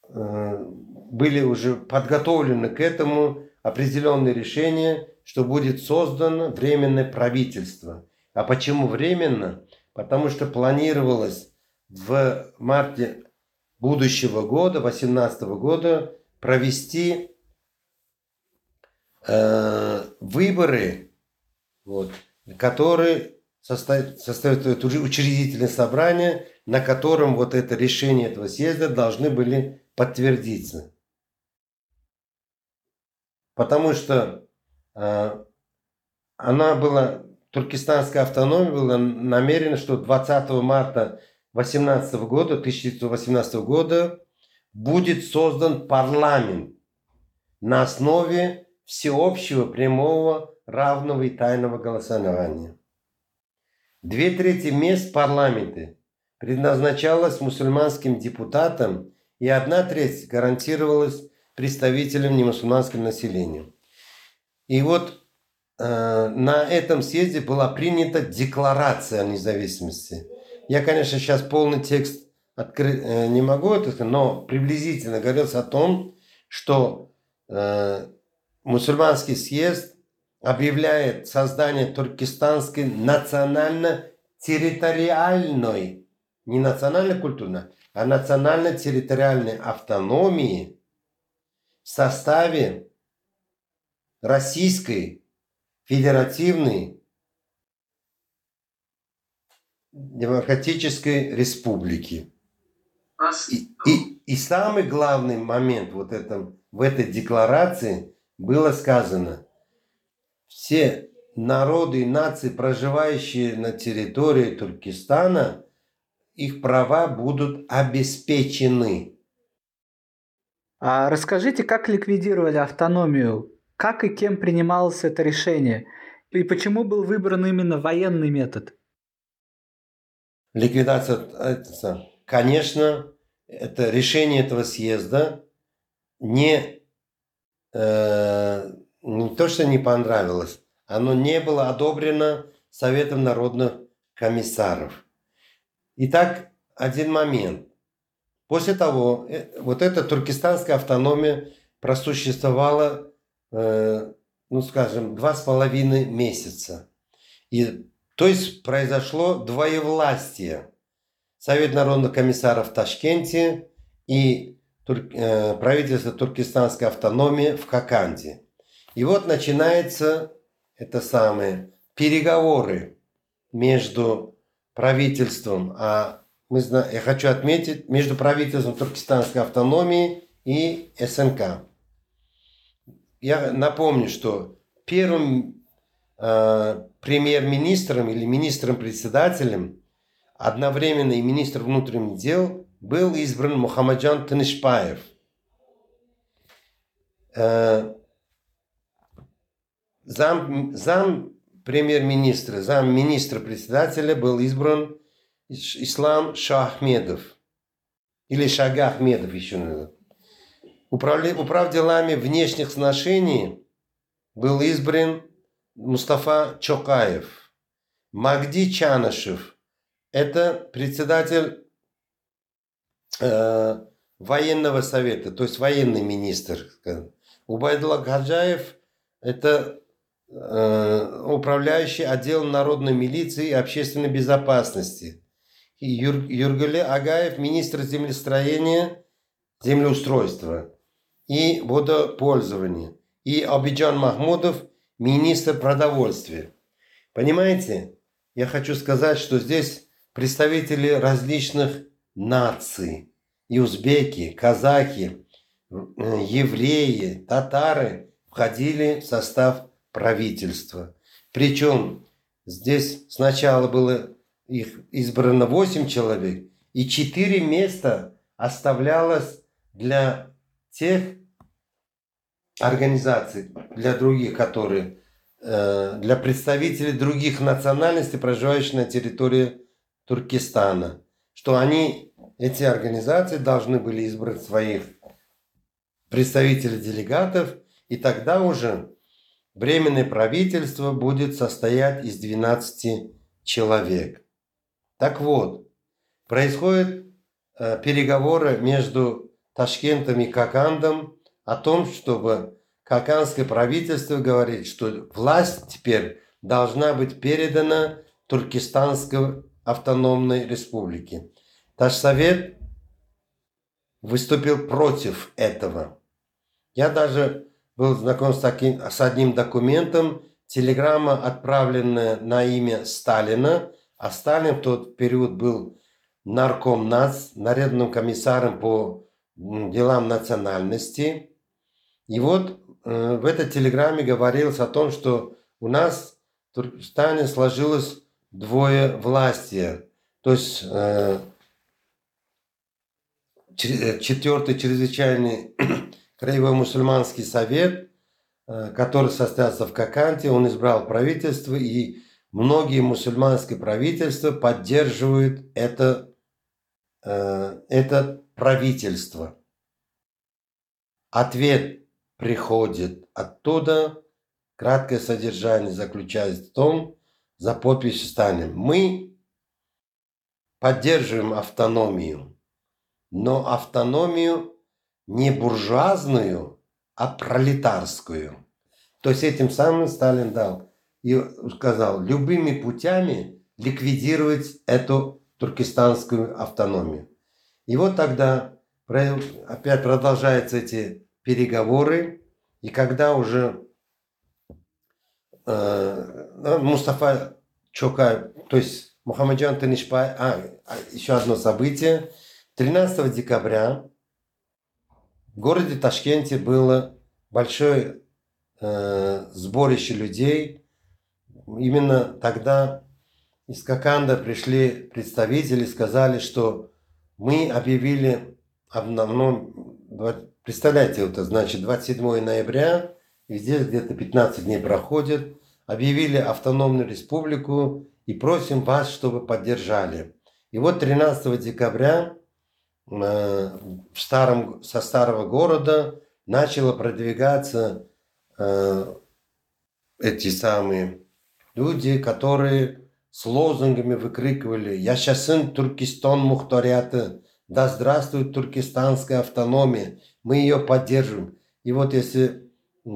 э, были уже подготовлены к этому определенные решения, что будет создано временное правительство. А почему временно? Потому что планировалось в марте будущего года, 2018 года, провести э, выборы, вот, которые составят, составят учредительное собрание, на котором вот это решение этого съезда должны были подтвердиться. Потому что она была, туркестанская автономия была намерена, что 20 марта 18 года, 1918 года будет создан парламент на основе всеобщего, прямого, равного и тайного голосования. Две трети мест в парламенте предназначалось мусульманским депутатам, и одна треть гарантировалась представителям немусульманского населения. И вот э, на этом съезде была принята декларация о независимости. Я, конечно, сейчас полный текст открыть э, не могу, это, но приблизительно говорилось о том, что э, мусульманский съезд объявляет создание туркестанской национально-территориальной, не национально-культурной, а национально-территориальной автономии – в составе Российской Федеративной Демократической Республики. И, и, и самый главный момент вот этом, в этой декларации было сказано, все народы и нации, проживающие на территории Туркестана, их права будут обеспечены. А расскажите, как ликвидировали автономию? Как и кем принималось это решение? И почему был выбран именно военный метод? Ликвидация, это, конечно, это решение этого съезда не, э, не то, что не понравилось, оно не было одобрено Советом народных комиссаров. Итак, один момент. После того, э, вот эта туркестанская автономия просуществовала, э, ну скажем, два с половиной месяца. И, то есть произошло двоевластие. Совет народных комиссаров в Ташкенте и тур, э, правительство туркестанской автономии в Хаканде. И вот начинается это самое переговоры между правительством, а мы знаем, я хочу отметить, между правительством Туркестанской автономии и СНК. Я напомню, что первым э, премьер-министром или министром-председателем одновременно и министр внутренних дел был избран Мухаммаджан Танишпаев. Э, зам, зам премьер-министра, зам министра-председателя был избран Ислам Шахмедов. Или Шага Ахмедов еще надо. Управля... Управ делами внешних сношений был избран Мустафа Чокаев. Магди Чанышев – это председатель э, военного совета, то есть военный министр. Убайдулла Гаджаев – это э, управляющий отделом народной милиции и общественной безопасности – Юр, Юргале Агаев, министр землестроения, землеустройства и водопользования. И Абиджан Махмудов, министр продовольствия. Понимаете? я хочу сказать, что здесь представители различных наций. И узбеки, казахи, евреи, татары входили в состав правительства. Причем здесь сначала было их избрано 8 человек, и 4 места оставлялось для тех организаций, для других, которые, э, для представителей других национальностей, проживающих на территории Туркестана, что они, эти организации должны были избрать своих представителей делегатов, и тогда уже Временное правительство будет состоять из 12 человек. Так вот, происходят э, переговоры между Ташкентом и Какандом о том, чтобы Каканское правительство говорит, что власть теперь должна быть передана Туркестанской автономной республике. Ташсовет выступил против этого. Я даже был знаком с, таким, с одним документом, телеграмма, отправленная на имя Сталина, а Сталин в тот период был нарком нарядным комиссаром по делам национальности. И вот э, в этой телеграмме говорилось о том, что у нас в Туркестане сложилось двое власти. То есть э, э четвертый чрезвычайный <clears throat> Краевой мусульманский совет, который состоялся в Каканте, он избрал правительство, и многие мусульманские правительства поддерживают это, э, это правительство. Ответ приходит оттуда. Краткое содержание заключается в том, за подписью станем. Мы поддерживаем автономию, но автономию не буржуазную, а пролетарскую. То есть этим самым Сталин дал и сказал, любыми путями ликвидировать эту туркестанскую автономию. И вот тогда опять продолжаются эти переговоры, и когда уже э, Мустафа Чокай, то есть Мухаммаджан Танишпай, а, а, еще одно событие, 13 декабря в городе Ташкенте было большое э, сборище людей. Именно тогда из Коканда пришли представители, сказали, что мы объявили обновном, представляете, это значит 27 ноября, и здесь где-то 15 дней проходит, объявили автономную республику и просим вас, чтобы поддержали. И вот 13 декабря в старом, со старого города начало продвигаться э, эти самые люди, которые с лозунгами выкрикивали «Я сын Туркестан Мухтарята», «Да здравствует туркестанская автономия», мы ее поддерживаем. И вот если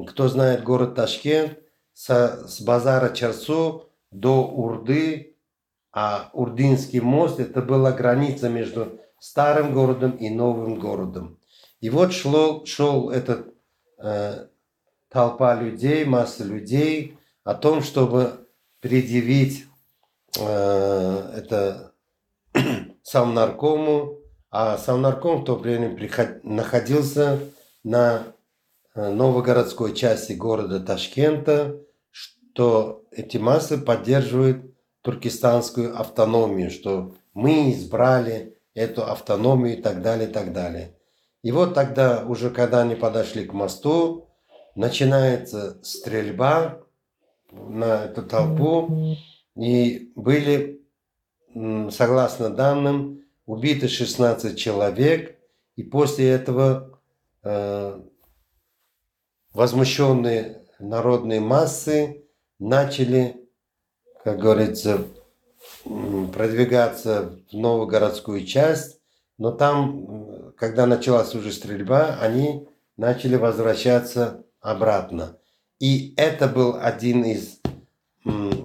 кто знает город Ташкент, со, с базара Чарсу до Урды, а Урдинский мост это была граница между старым городом и новым городом. И вот шло, шел этот э, толпа людей, масса людей о том, чтобы предъявить это <clears throat> сам наркому, а сам нарком в то время приход, находился на э, новогородской части города Ташкента, что эти массы поддерживают туркестанскую автономию, что мы избрали эту автономию и так далее, и так далее. И вот тогда, уже когда они подошли к мосту, начинается стрельба на эту толпу, и были, согласно данным, убиты 16 человек, и после этого э, возмущенные народные массы начали, как говорится, продвигаться в новую городскую часть, но там, когда началась уже стрельба, они начали возвращаться обратно. И это был один из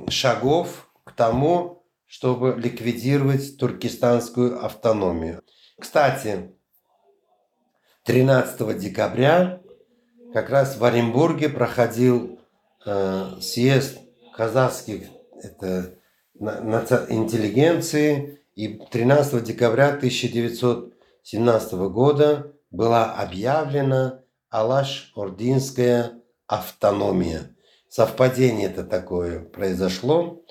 шагов к тому, чтобы ликвидировать туркестанскую автономию. Кстати, 13 декабря как раз в Оренбурге проходил э, съезд казахских это, интеллигенции. И 13 декабря 1917 года была объявлена Алаш-Ординская автономия. Совпадение это такое произошло.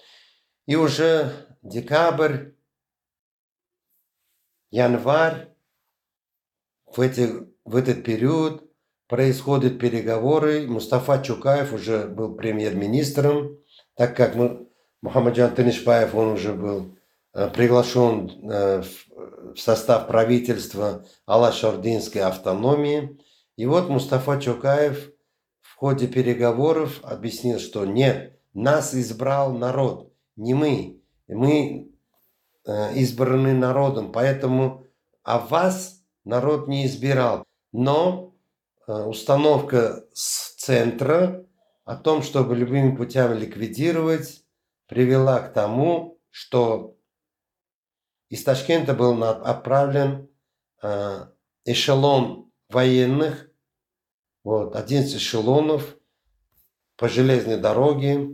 И уже декабрь, январь, в, эти, в этот период происходят переговоры. Мустафа Чукаев уже был премьер-министром, так как Мухаммаджан Тынышбаев, он уже был э, приглашен э, в состав правительства Алаш-Ординской автономии. И вот Мустафа Чукаев в ходе переговоров объяснил, что нет, нас избрал народ, не мы. Мы э, избраны народом, поэтому а вас народ не избирал. Но э, установка с центра о том, чтобы любыми путями ликвидировать, привела к тому, что из Ташкента был отправлен э, эшелон военных, вот, 11 эшелонов по железной дороге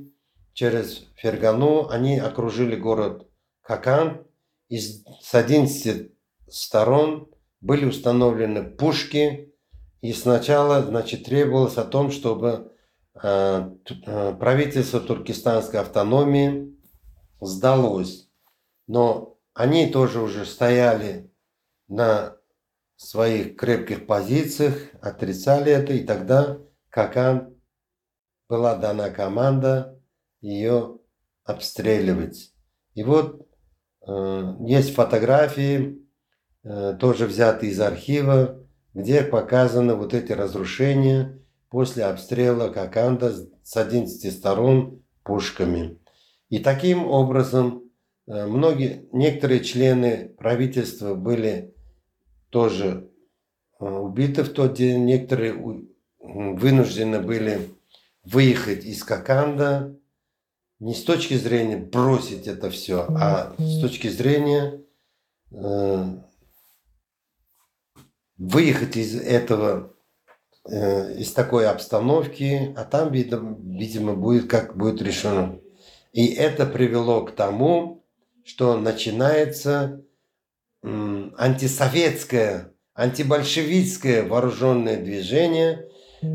через Фергану. Они окружили город Какан. И с 11 сторон были установлены пушки. И сначала значит, требовалось о том, чтобы э, э, правительство туркестанской автономии сдалось. Но они тоже уже стояли на своих крепких позициях, отрицали это, и тогда Какан была дана команда ее обстреливать. И вот э, есть фотографии, э, тоже взятые из архива, где показаны вот эти разрушения после обстрела Коканда с 11 сторон пушками. И таким образом э, многие, некоторые члены правительства были тоже э, убиты в тот день. Некоторые вынуждены были выехать из Коканда не с точки зрения бросить это все, а с точки зрения э, выехать из этого, э, из такой обстановки, а там, видимо, будет как будет решено. И это привело к тому, что начинается антисоветское, антибольшевистское вооруженное движение,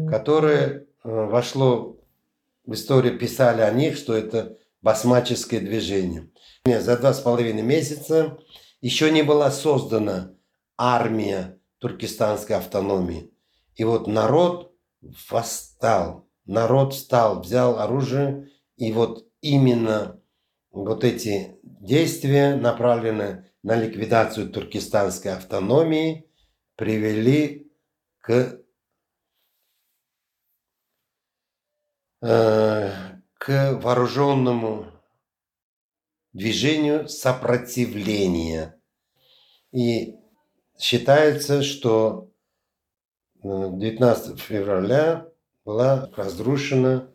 которое э, вошло в истории, писали о них, что это басмаческое движение. За два с половиной месяца еще не была создана армия туркестанской автономии. И вот народ восстал, народ встал, взял оружие, и вот именно вот эти действия, направленные на ликвидацию туркестанской автономии привели к, э, к вооруженному движению сопротивления. И считается, что 19 э, февраля была разрушена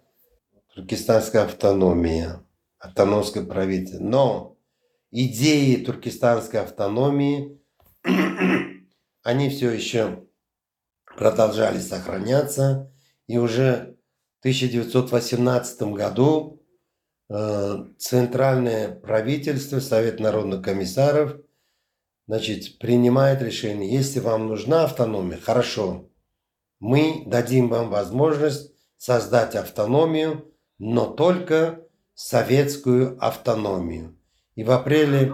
туркестанская автономия, автономское правительство. Но идеи туркестанской автономии, <clears throat> они все еще продолжали сохраняться. И уже в 1918 году э, Центральное правительство, Совет народных комиссаров, значит, принимает решение, если вам нужна автономия, хорошо, мы дадим вам возможность создать автономию, но только советскую автономию. И в апреле,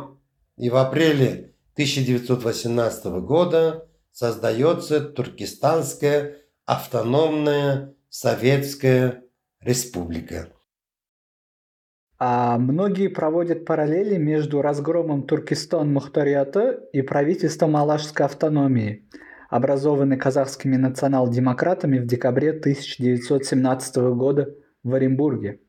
и в апреле 1918 года создается Туркестанская автономная Советская Республика. А многие проводят параллели между разгромом Туркестан Мухтарията и правительством Алашской автономии, образованной казахскими национал-демократами в декабре 1917 года в Оренбурге.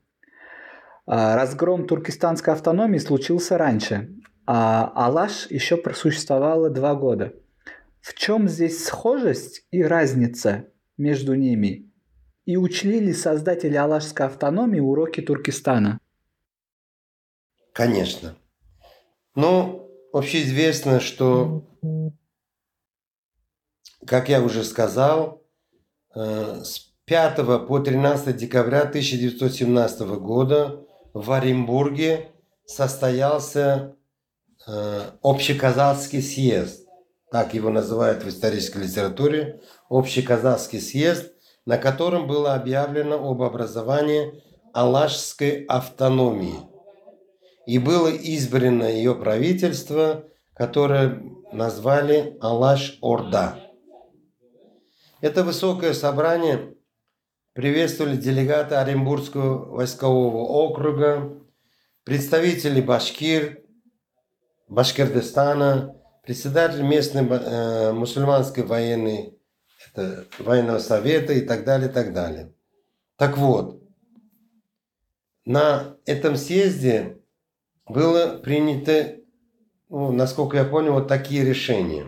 А, разгром туркестанской автономии случился раньше, а Алаш еще просуществовала два года. В чем здесь схожесть и разница между ними? И учли ли создатели Алашской автономии уроки Туркестана? Конечно. Ну, общеизвестно, что, как я уже сказал, э, с 5 по 13 декабря 1917 года в Оренбурге состоялся э, Общеказахский съезд. Так его называют в исторической литературе. Общеказахский съезд, на котором было объявлено об образовании Алашской автономии. И было избрано ее правительство, которое назвали Алаш-Орда. Это высокое собрание приветствовали делегаты Оренбургского войскового округа, представители Башкир, Башкирдостана, председатель местной э, мусульманской военной, это, военного совета и так далее, и так далее. Так вот, на этом съезде было принято, ну, насколько я понял, вот такие решения.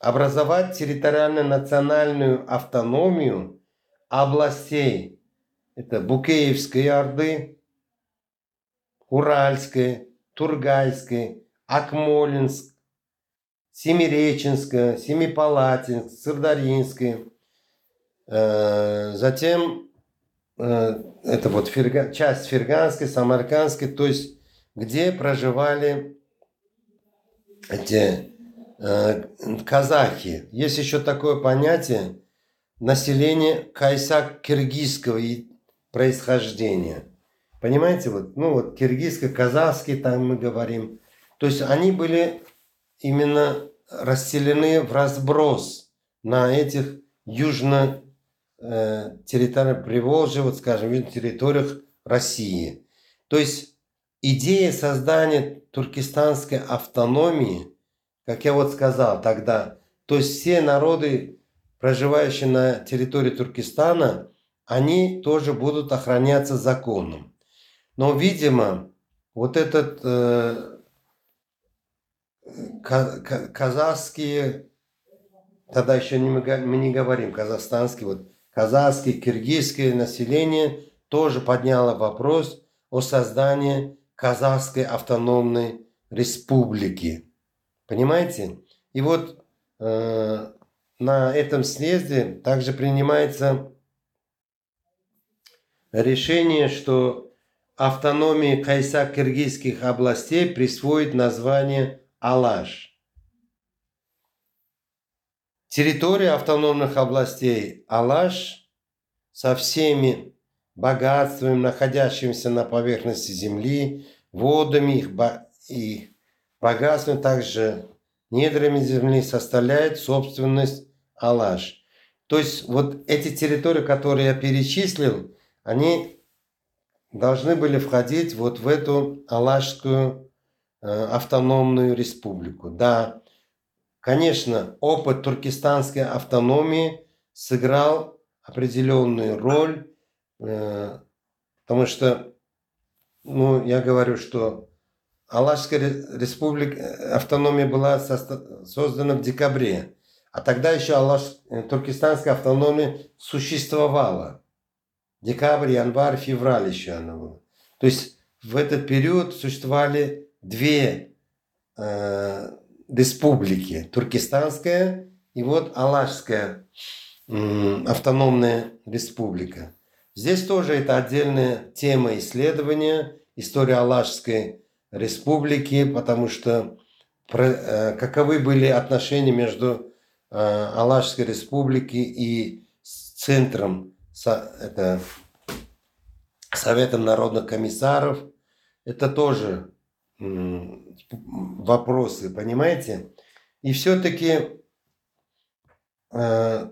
Образовать территориально-национальную автономию – областей. Это Букеевской Орды, Уральской, Тургайской, Акмолинск, Семиреченская, Семипалатинск, Сырдаринской. Э, затем э, это вот Ферга, часть Ферганской, Самаркандской, то есть где проживали эти э, казахи. Есть еще такое понятие население кайсак-киргизского происхождения. Понимаете, вот, ну вот киргизско-казахский там мы говорим. То есть они были именно расселены в разброс на этих южно э, территориях Приволжья, вот скажем, южных территориях России. То есть идея создания туркестанской автономии, как я вот сказал тогда, то есть все народы проживающие на территории Туркестана, они тоже будут охраняться законом. Но, видимо, вот этот э, казахские, тогда еще не, мы не говорим казахстанский, вот казахское, киргизское население тоже подняло вопрос о создании казахской автономной республики. Понимаете? И вот э, на этом съезде также принимается решение, что автономии кайсак-киргизских областей присвоит название Алаш. Территория автономных областей Алаш со всеми богатствами, находящимися на поверхности земли, водами их, и богатствами, также недрами земли составляет собственность Алаш. То есть вот эти территории, которые я перечислил, они должны были входить вот в эту Алашскую э, автономную республику. Да, конечно, опыт туркестанской автономии сыграл определенную роль, э, потому что, ну, я говорю, что Алашская республика, э, автономия была создана в декабре а тогда еще Алаш, э, туркестанская автономия существовала. Декабрь, январь, февраль еще она была. То есть в этот период существовали две э, республики. Туркестанская и вот Алашская э, автономная республика. Здесь тоже это отдельная тема исследования, история Алашской республики, потому что про, э, каковы были отношения между Алашской республики и с центром это, Советом народных комиссаров. Это тоже вопросы, понимаете? И все-таки э,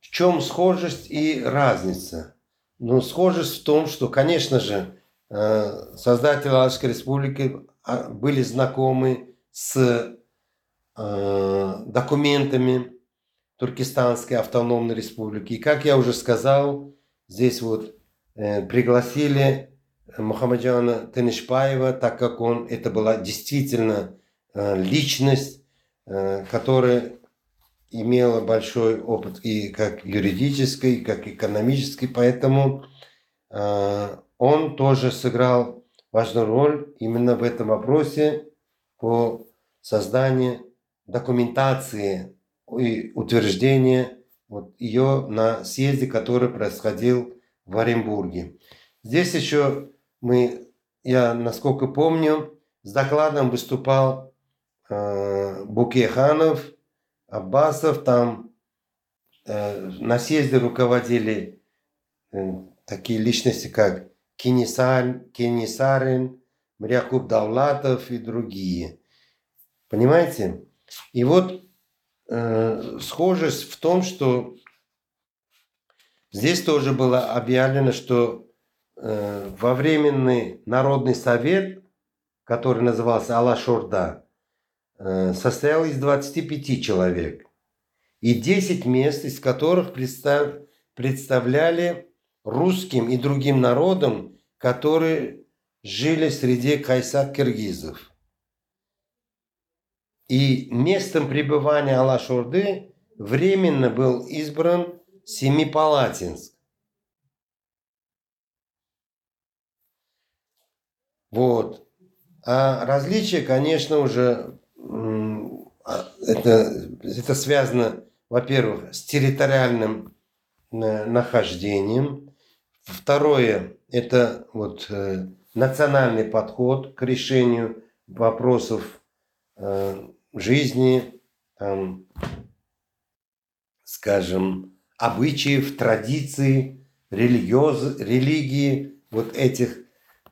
в чем схожесть и разница? Ну, схожесть в том, что, конечно же, э, создатели Алашской республики а, были знакомы с э, документами Туркестанской автономной республики. И как я уже сказал, здесь вот э, пригласили Мухаммаджана Тенишпаева, так как он, это была действительно э, личность, э, которая имела большой опыт и как юридический, и как экономический, поэтому э, он тоже сыграл важную роль именно в этом вопросе по созданию документации и утверждения вот ее на съезде, который происходил в Оренбурге. Здесь еще мы, я насколько помню, с докладом выступал э, Букеханов, Аббасов, там э, на съезде руководили э, такие личности, как Кенисар, Кенисарин, Мрякуб Давлатов и другие. Понимаете? И вот э, схожесть в том, что здесь тоже было объявлено, что э, во временный народный совет, который назывался Алашорда, э, состоял из 25 человек. И 10 мест, из которых представ, представляли русским и другим народам, которые жили среди кайсак-киргизов. И местом пребывания Алаш-Орды временно был избран Семипалатинск. Вот. А различия, конечно, уже а, это, это связано, во-первых, с территориальным э, нахождением. Второе – это вот э, национальный подход к решению вопросов э, жизни, там, скажем, обычаев, традиций, религиоз, религии вот этих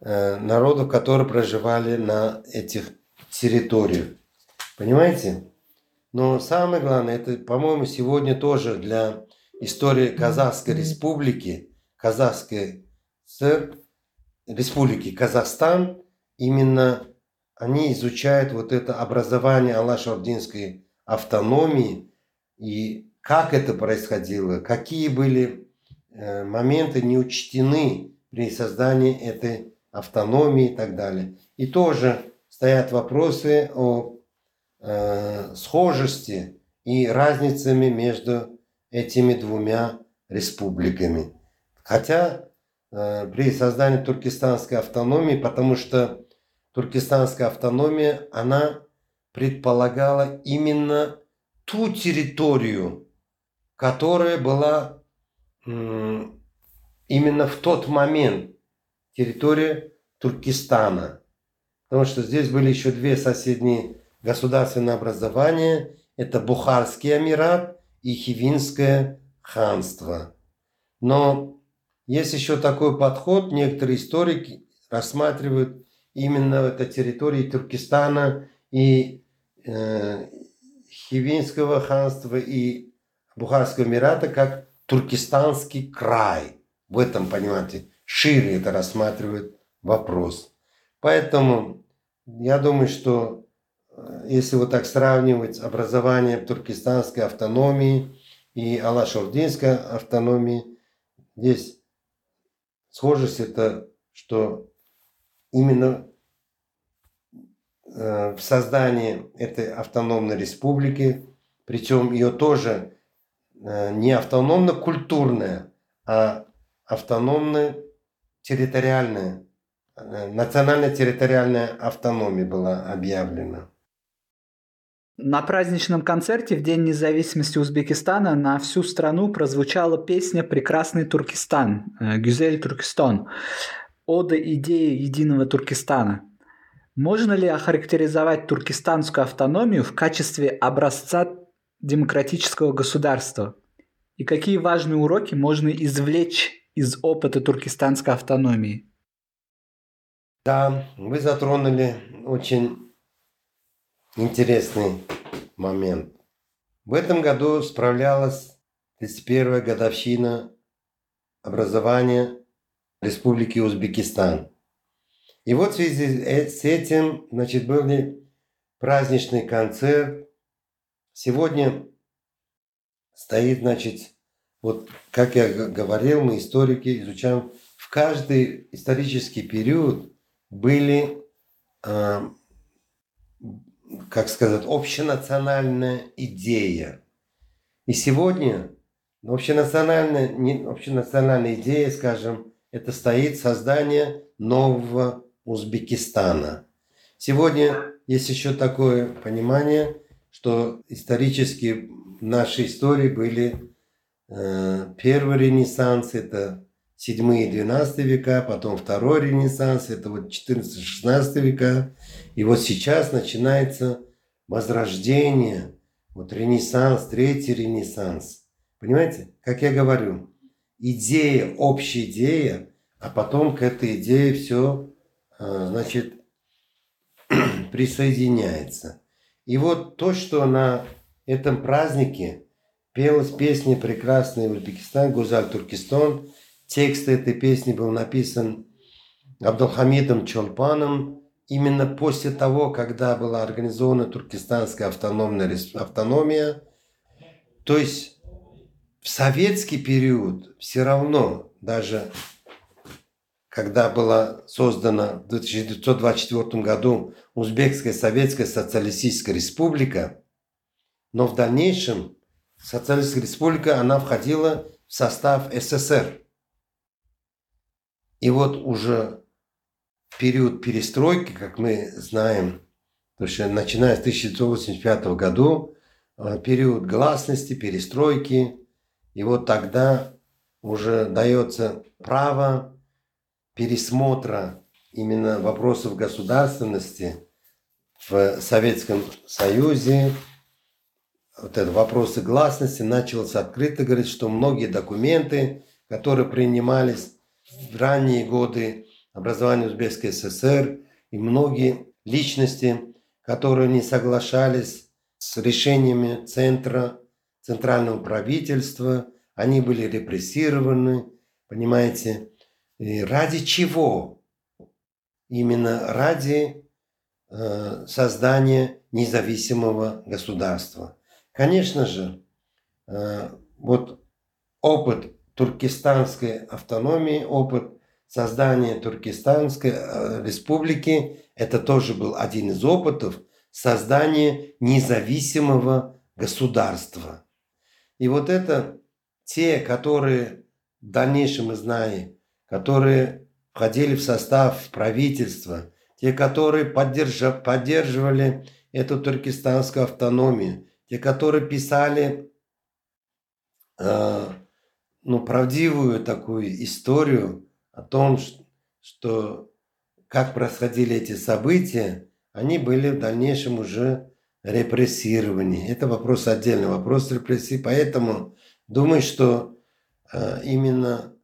э, народов, которые проживали на этих территориях. Понимаете? Но самое главное, это, по-моему, сегодня тоже для истории Казахской республики, Казахской ССР, республики Казахстан, именно они изучают вот это образование Алаш-Ординской автономии и как это происходило, какие были э, моменты не учтены при создании этой автономии и так далее. И тоже стоят вопросы о э, схожести и разницами между этими двумя республиками. Хотя при создании туркестанской автономии, потому что туркестанская автономия, она предполагала именно ту территорию, которая была именно в тот момент территория Туркестана. Потому что здесь были еще две соседние государственные образования. Это Бухарский Эмират и Хивинское ханство. Но есть еще такой подход, некоторые историки рассматривают именно это территории Туркестана и э, Хивинского ханства и Бухарского Эмирата как туркестанский край. В этом, понимаете, шире это рассматривает вопрос. Поэтому я думаю, что э, если вот так сравнивать образование туркестанской автономии и Алашординской автономии, здесь схожесть это, что именно э, в создании этой автономной республики, причем ее тоже э, не автономно-культурная, а автономно-территориальная, э, национально-территориальная автономия была объявлена. На праздничном концерте в День независимости Узбекистана на всю страну прозвучала песня «Прекрасный Туркестан» «Гюзель Туркестан» ода идее единого Туркестана. Можно ли охарактеризовать туркестанскую автономию в качестве образца демократического государства? И какие важные уроки можно извлечь из опыта туркестанской автономии? Да, вы затронули очень интересный момент. В этом году справлялась 31-я годовщина образования Республики Узбекистан. И вот в связи с этим, значит, был праздничный концерт. Сегодня стоит, значит, вот как я говорил, мы историки изучаем, в каждый исторический период были, э, как сказать, общенациональная идея. И сегодня общенациональная, не, общенациональная идея, скажем, это стоит создание нового Узбекистана. Сегодня есть еще такое понимание, что исторически в нашей истории были э, первый ренессанс, это 7 и 12 века, потом второй ренессанс, это вот 14-16 века. И вот сейчас начинается возрождение, вот ренессанс, третий ренессанс. Понимаете, как я говорю, идея, общая идея, а потом к этой идее все, а, значит, <clears throat> присоединяется. И вот то, что на этом празднике пелась песня «Прекрасный Узбекистан», Гузаль Туркестан. Текст этой песни был написан Абдулхамидом Чолпаном именно после того, когда была организована Туркестанская автономная автономия. То есть в советский период все равно, даже когда была создана в 1924 году Узбекская Советская Социалистическая Республика, но в дальнейшем Социалистическая Республика, она входила в состав СССР. И вот уже период перестройки, как мы знаем, потому что начиная с 1985 года, э, период гласности, перестройки, и вот тогда уже дается право пересмотра именно вопросов государственности в Советском Союзе, вот это вопросы гласности, началось открыто говорить, что многие документы, которые принимались в ранние годы образования Узбекской ССР, и многие личности, которые не соглашались с решениями центра, центрального правительства, они были репрессированы, понимаете, и ради чего? Именно ради э, создания независимого государства. Конечно же, э, вот опыт туркестанской автономии, опыт создания Туркестанской э, республики, это тоже был один из опытов создания независимого государства. И вот это те, которые в дальнейшем мы знаем, которые входили в состав правительства, те, которые поддерживали эту туркестанскую автономию, те, которые писали э, ну, правдивую такую историю о том, что как происходили эти события, они были в дальнейшем уже репрессированы. Это вопрос отдельный, вопрос репрессии. Поэтому думаю, что э, именно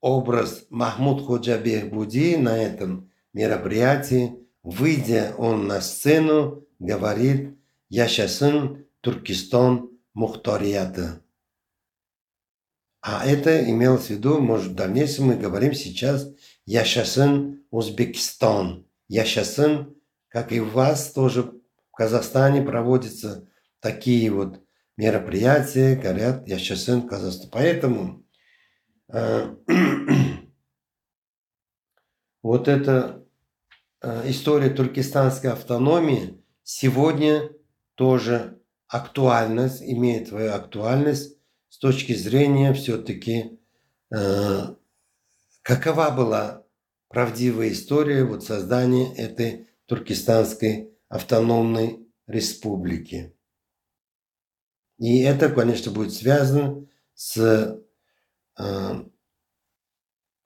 образ Махмуд Ходжабех Буди на этом мероприятии, выйдя он на сцену, говорит «Яшасын Туркестан Мухтарията». А это имелось в виду, может, в дальнейшем мы говорим сейчас «Яшасын Узбекистан». «Яшасын», как и у вас тоже в Казахстане проводятся такие вот мероприятия, говорят «Яшасын Казахстан». Поэтому э, <clears throat> вот эта э, история туркестанской автономии сегодня тоже актуальность, имеет свою актуальность с точки зрения все-таки, э, какова была правдивая история вот создания этой туркестанской автономной республики. И это, конечно, будет связано с, э,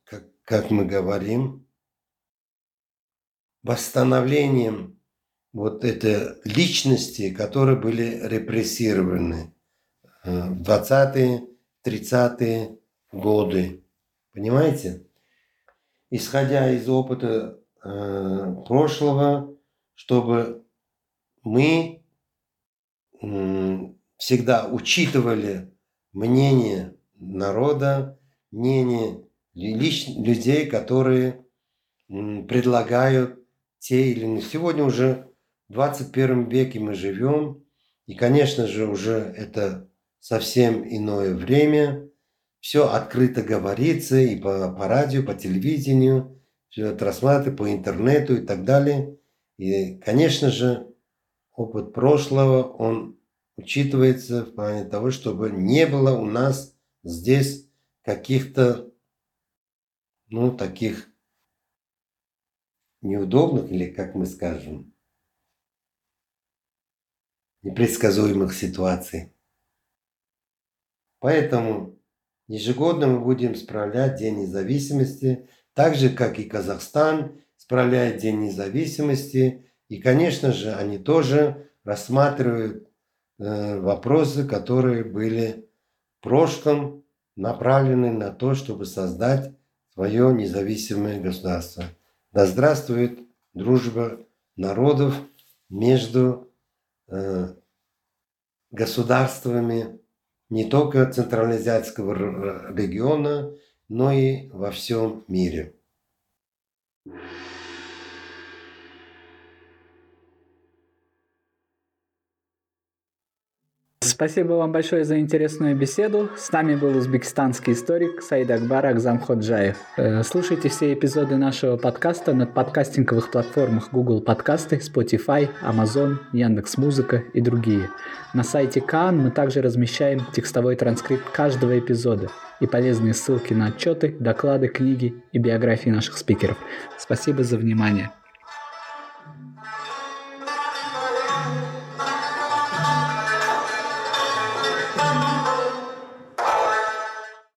как, как мы говорим, восстановлением вот это личности, которые были репрессированы 20-е, 30-е годы. Понимаете? Исходя из опыта э, прошлого, чтобы мы э, всегда учитывали мнение народа, мнение лич, людей, которые э, предлагают те или иные. Сегодня уже в 21 веке мы живем, и, конечно же, уже это совсем иное время. Все открыто говорится и по, по радио, по телевидению, рассматривается по интернету и так далее. И, конечно же, опыт прошлого, он учитывается в плане того, чтобы не было у нас здесь каких-то, ну, таких неудобных, или как мы скажем, непредсказуемых ситуаций. Поэтому Ежегодно мы будем справлять День независимости, так же, как и Казахстан справляет День независимости. И, конечно же, они тоже рассматривают э, вопросы, которые были в прошлом направлены на то, чтобы создать свое независимое государство. Да здравствует дружба народов между э, государствами не только Центральноазиатского региона, но и во всем мире. Спасибо вам большое за интересную беседу. С нами был узбекистанский историк Саид Акбар Акзам Ходжаев. Э, слушайте все эпизоды нашего подкаста на подкастинговых платформах Google Подкасты, Spotify, Amazon, Яндекс Музыка и другие. На сайте Кан мы также размещаем текстовой транскрипт каждого эпизода и полезные ссылки на отчеты, доклады, книги и биографии наших спикеров. Спасибо за внимание.